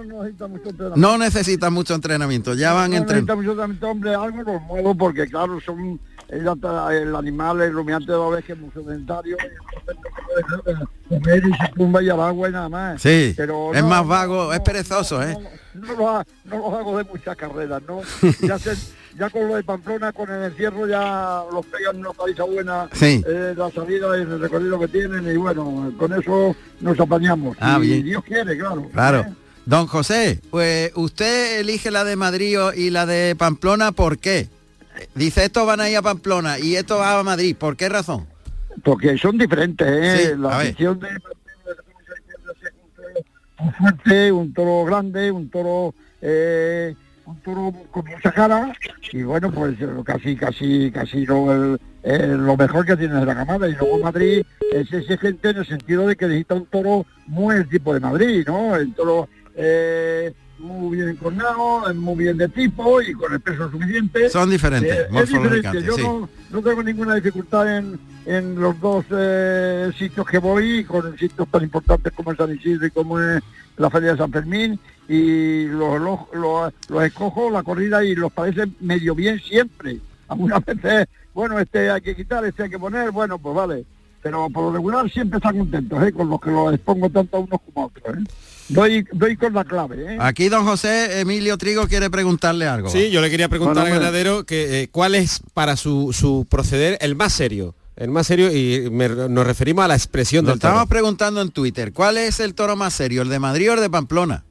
Speaker 28: no necesitan mucho entrenamiento
Speaker 15: No necesita mucho entrenamiento, ya van
Speaker 28: no
Speaker 15: entrenando.
Speaker 28: necesita mucho entrenamiento, hombre, algo los muevo porque claro, son el, el animal, el rumiante de la oveja es muy sedentario, comer y se tumba y al agua y nada más.
Speaker 15: Sí,
Speaker 28: Pero
Speaker 15: es más
Speaker 28: no,
Speaker 15: vago, es perezoso, ¿eh?
Speaker 28: No los, ha- no los hago de muchas carreras, ¿no? Ya, se- ya con lo de Pamplona, con el encierro ya los pegan una paliza buena,
Speaker 15: Sí.
Speaker 28: eh, la salida y el recorrido que tienen y bueno, con eso nos apañamos.
Speaker 15: Ah,
Speaker 28: y
Speaker 15: bien.
Speaker 28: Dios quiere, claro.
Speaker 15: Claro.
Speaker 28: ¿eh?
Speaker 15: Don José, pues usted elige la de Madrid y la de Pamplona, ¿por qué? Dice, estos van a ir a Pamplona y estos va a Madrid, ¿por qué razón?
Speaker 28: porque son diferentes, ¿eh?
Speaker 15: Sí,
Speaker 28: la afición de un fuerte, un toro grande, un toro eh, un toro con mucha cara y bueno pues eh, casi casi casi lo, el- eh, lo mejor que tiene es la camada y luego Madrid es exigente en el sentido de que necesita un toro muy el tipo de Madrid, ¿no? El toro eh, muy bien encornado, muy bien de tipo y con el peso suficiente.
Speaker 15: Son diferentes,
Speaker 28: Eh, es diferente. Yo
Speaker 15: sí.
Speaker 28: no, no tengo ninguna dificultad en, en los dos eh, sitios que voy, con sitios tan importantes como San Isidro y como es la Feria de San Fermín, y los, los, los- los escojo la corrida y los parece medio bien siempre. Algunas veces, bueno, este hay que quitar, este hay que poner, bueno, pues vale. Pero por lo regular siempre están contentos, ¿eh? con los que los expongo tanto a unos como a otros. ¿eh? doy, doy con la clave. ¿eh?
Speaker 15: Aquí don José Emilio Trigo quiere preguntarle algo.
Speaker 16: Sí, yo le quería preguntar
Speaker 28: Bueno,
Speaker 16: al ganadero que eh, cuál es para su, su proceder el más serio. El más serio y me- nos referimos a la expresión
Speaker 15: Lo
Speaker 16: del toro.
Speaker 15: estamos preguntando en Twitter. ¿Cuál es el toro más serio, el de Madrid o el de Pamplona?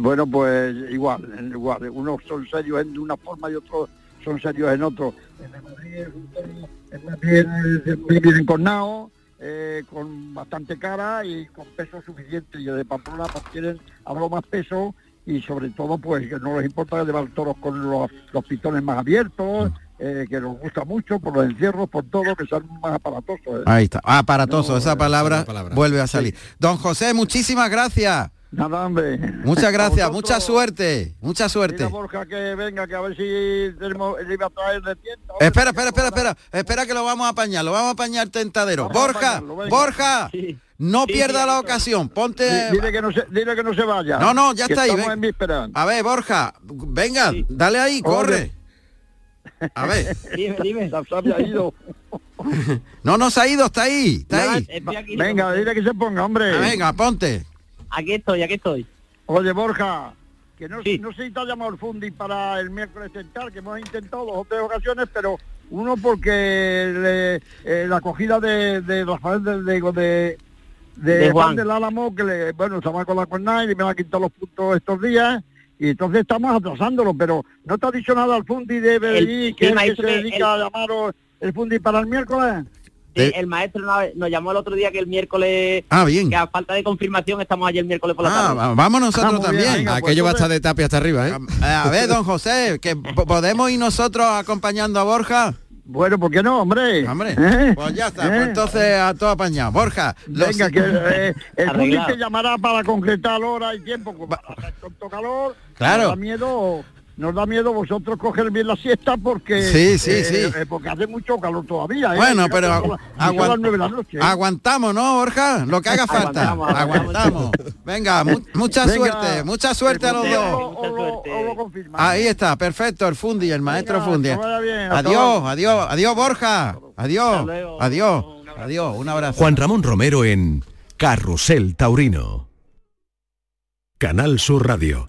Speaker 28: Bueno, pues igual, igual. Unos son serios en una forma y otros son serios en otro. El de Madrid es un toro, es más bien, bien encornado, eh, con bastante cara y con peso suficiente. Y el de Pamplona pues tienen algo más peso y sobre todo pues que no les importa llevar toros con los, los pitones más abiertos, eh, que nos gusta mucho por los encierros, por todo, que sean más aparatosos. ¿eh?
Speaker 15: Ahí está. Aparatoso,
Speaker 28: No,
Speaker 15: esa palabra,
Speaker 28: esa palabra.
Speaker 15: vuelve a salir. Don José, muchísimas gracias.
Speaker 28: Nada, hombre.
Speaker 15: Muchas gracias, mucha suerte, mucha suerte.
Speaker 28: Borja que venga, que a ver si tenemos, iba a traer de tienda.
Speaker 15: Espera, espera, espera, espera, espera que lo vamos a apañar, lo vamos a apañar tentadero.
Speaker 28: Vamos
Speaker 15: Borja. Borja, no pierda la ocasión, ponte...
Speaker 28: Di- Dile que no se, dile que no se vaya.
Speaker 15: No, no, ya está ahí. Ven. A ver, Borja, venga, dale ahí, corre. A ver.
Speaker 22: Dime, dime.
Speaker 28: Se había ido.
Speaker 15: No, no se ha ido, está ahí, está ahí.
Speaker 28: Venga, dile que se ponga, hombre.
Speaker 15: Ah, Venga, ponte.
Speaker 22: Aquí estoy, aquí estoy.
Speaker 28: Oye, Borja, que no, no sé si te ha llamado el Fundi para el miércoles central, que hemos intentado dos o tres ocasiones, pero uno porque le- eh, la acogida de, de Rafael del de, de, de,
Speaker 22: De
Speaker 28: Juan del Álamo, que le, bueno, estaba con la cuerna y me va a quitar los puntos estos días. Y entonces estamos atrasándolo, pero no te ha dicho nada al Fundi de
Speaker 22: sí,
Speaker 28: que es el que se dedica
Speaker 22: el-
Speaker 28: a llamaros el Fundi para el miércoles.
Speaker 22: Sí, el maestro nos, nos llamó el otro día que el miércoles,
Speaker 15: Ah, bien.
Speaker 22: que a falta de confirmación estamos allí el miércoles por la
Speaker 15: Ah,
Speaker 22: tarde.
Speaker 15: va- vamos nosotros
Speaker 28: Ah, bien,
Speaker 15: también.
Speaker 28: venga, pues
Speaker 16: Aquello va a estar de tapia hasta arriba, ¿eh?
Speaker 15: Eh, A ver, don José, que po- podemos ir nosotros acompañando a Borja.
Speaker 28: Bueno, ¿por qué no, hombre?
Speaker 15: Hombre,
Speaker 28: ¿Eh?
Speaker 15: pues ya está,
Speaker 28: ¿Eh?
Speaker 15: pues entonces a todo apañado. Borja, los-
Speaker 28: Venga, que eh, el te llamará para concretar hora y tiempo. Con tanto calor,
Speaker 15: Claro.
Speaker 28: miedo, nos da miedo vosotros coger bien la siesta porque
Speaker 15: Sí, sí,
Speaker 28: eh,
Speaker 15: sí.
Speaker 28: eh, porque hace mucho calor todavía. ¿eh?
Speaker 15: Bueno,
Speaker 28: Llega
Speaker 15: pero
Speaker 28: las de la noche. ¿eh?
Speaker 15: aguantamos, ¿no, Borja? Lo que haga falta.
Speaker 22: Aguantamos,
Speaker 15: Aguantamos. Venga, mu- mucha
Speaker 28: Venga,
Speaker 15: suerte, mucha suerte a los dos.
Speaker 28: lo- lo- confirma.
Speaker 15: Ahí está, perfecto, el Fundi, el maestro
Speaker 28: Venga,
Speaker 15: Fundi.
Speaker 28: bien,
Speaker 15: Adiós, adiós, adiós, Borja. Adiós, adiós, adiós, un abrazo.
Speaker 1: Juan Ramón Romero en Carrusel Taurino. Canal Sur Radio.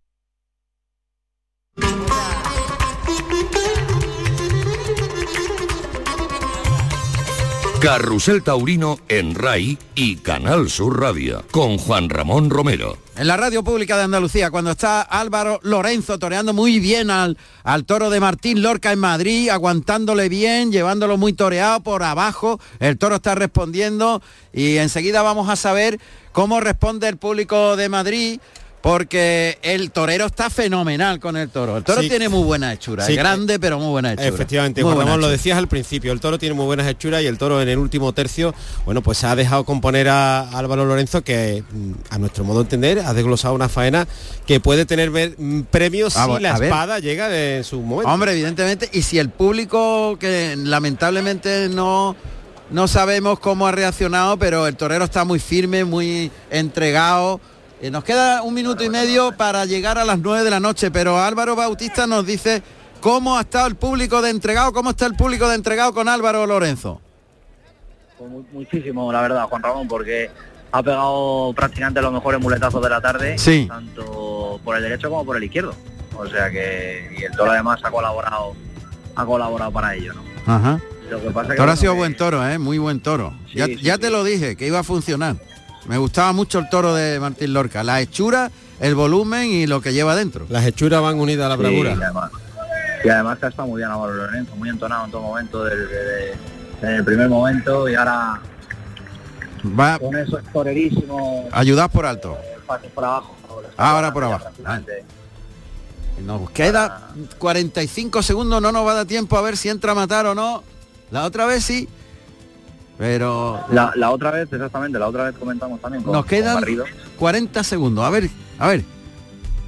Speaker 14: Carrusel Taurino en RAI y Canal Sur Radio con Juan Ramón Romero.
Speaker 15: En la radio pública de Andalucía, cuando está Álvaro Lorenzo toreando muy bien al, al toro de Martín Lorca en Madrid, aguantándole bien, llevándolo muy toreado por abajo, el toro está respondiendo y enseguida vamos a saber cómo responde el público de Madrid. Porque el torero está fenomenal con el toro. El toro
Speaker 16: Sí.
Speaker 15: tiene muy buena hechura.
Speaker 16: Sí.
Speaker 15: es grande, pero muy buena hechura.
Speaker 16: Efectivamente,
Speaker 15: Muy
Speaker 16: Ramón, lo decías al principio, el toro tiene muy buenas hechuras y el toro en el último tercio, bueno, pues ha dejado componer a Álvaro Lorenzo que mm, a nuestro modo de entender ha desglosado una faena que puede tener mm, premios
Speaker 15: Ah,
Speaker 16: si la
Speaker 15: ver.
Speaker 16: espada llega en su momento.
Speaker 15: Hombre, evidentemente, y si el público, que lamentablemente no, no sabemos cómo ha reaccionado, pero el torero está muy firme, muy entregado. Eh, nos queda un minuto y medio para llegar a las nueve de la noche, pero Álvaro Bautista nos dice cómo ha estado el público de entregado, cómo está el público de entregado con Álvaro Lorenzo.
Speaker 22: Pues mu- muchísimo, la verdad, Juan Ramón, porque ha pegado prácticamente los mejores muletazos de la tarde,
Speaker 15: Sí.
Speaker 22: tanto por el derecho como por el izquierdo. O sea que y el toro además ha colaborado, ha colaborado para ello, ¿no?
Speaker 15: Ajá.
Speaker 22: Lo que pasa que,
Speaker 15: El toro ha sido buen toro, ¿eh? muy buen toro. ya
Speaker 22: sí,
Speaker 15: ya te lo dije, que iba a funcionar. Me gustaba mucho el toro de Martín Lorca, la hechura, el volumen y lo que lleva dentro.
Speaker 16: Las hechuras van unidas a la
Speaker 22: Sí,
Speaker 16: bravura.
Speaker 22: y además, y además que ha estado muy bien Álvaro Lorenzo, muy entonado en todo momento, del- de- de- en el primer momento y ahora
Speaker 15: Va,
Speaker 22: Con eso es torerísimo.
Speaker 15: ayudad por alto.
Speaker 22: Fácil por abajo.
Speaker 15: Ahora por abajo. Nos queda 45 segundos, no nos va a dar tiempo a ver si entra a matar o no. La otra vez sí. Pero
Speaker 29: La, la otra vez, exactamente, la otra vez comentamos también con,
Speaker 15: nos quedan
Speaker 29: con Garrido.
Speaker 15: 40 segundos. A ver, a ver.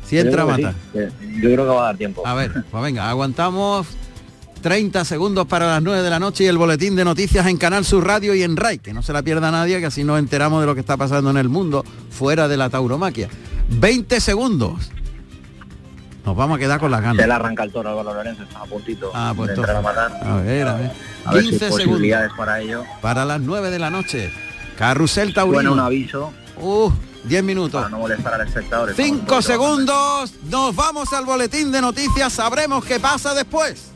Speaker 15: Si entra a
Speaker 29: creo que
Speaker 15: matar.
Speaker 29: sí, que- Yo creo que va a dar tiempo.
Speaker 15: A ver, pues venga, aguantamos 30 segundos para las 9 de la noche y el boletín de noticias en Canal Sur Radio y en RAI, que no se la pierda nadie, que así nos enteramos de lo que está pasando en el mundo fuera de la tauromaquia. 20 segundos. Nos vamos a quedar con las
Speaker 29: Se
Speaker 15: ganas.
Speaker 29: le arranca el toro Álvaro Lorenzo, está a puntito
Speaker 15: Ah, pues
Speaker 29: de entrar a matar.
Speaker 15: A ver, a ver.
Speaker 29: A ver si
Speaker 15: 15 segundos
Speaker 29: para ello.
Speaker 15: para las 9 de la noche. Carrusel Taurino.
Speaker 29: Bueno, un aviso
Speaker 15: Uh, 10 minutos.
Speaker 29: para no molestar al espectador. Estamos
Speaker 15: Cinco segundos, nos vamos al boletín de noticias, sabremos qué pasa después.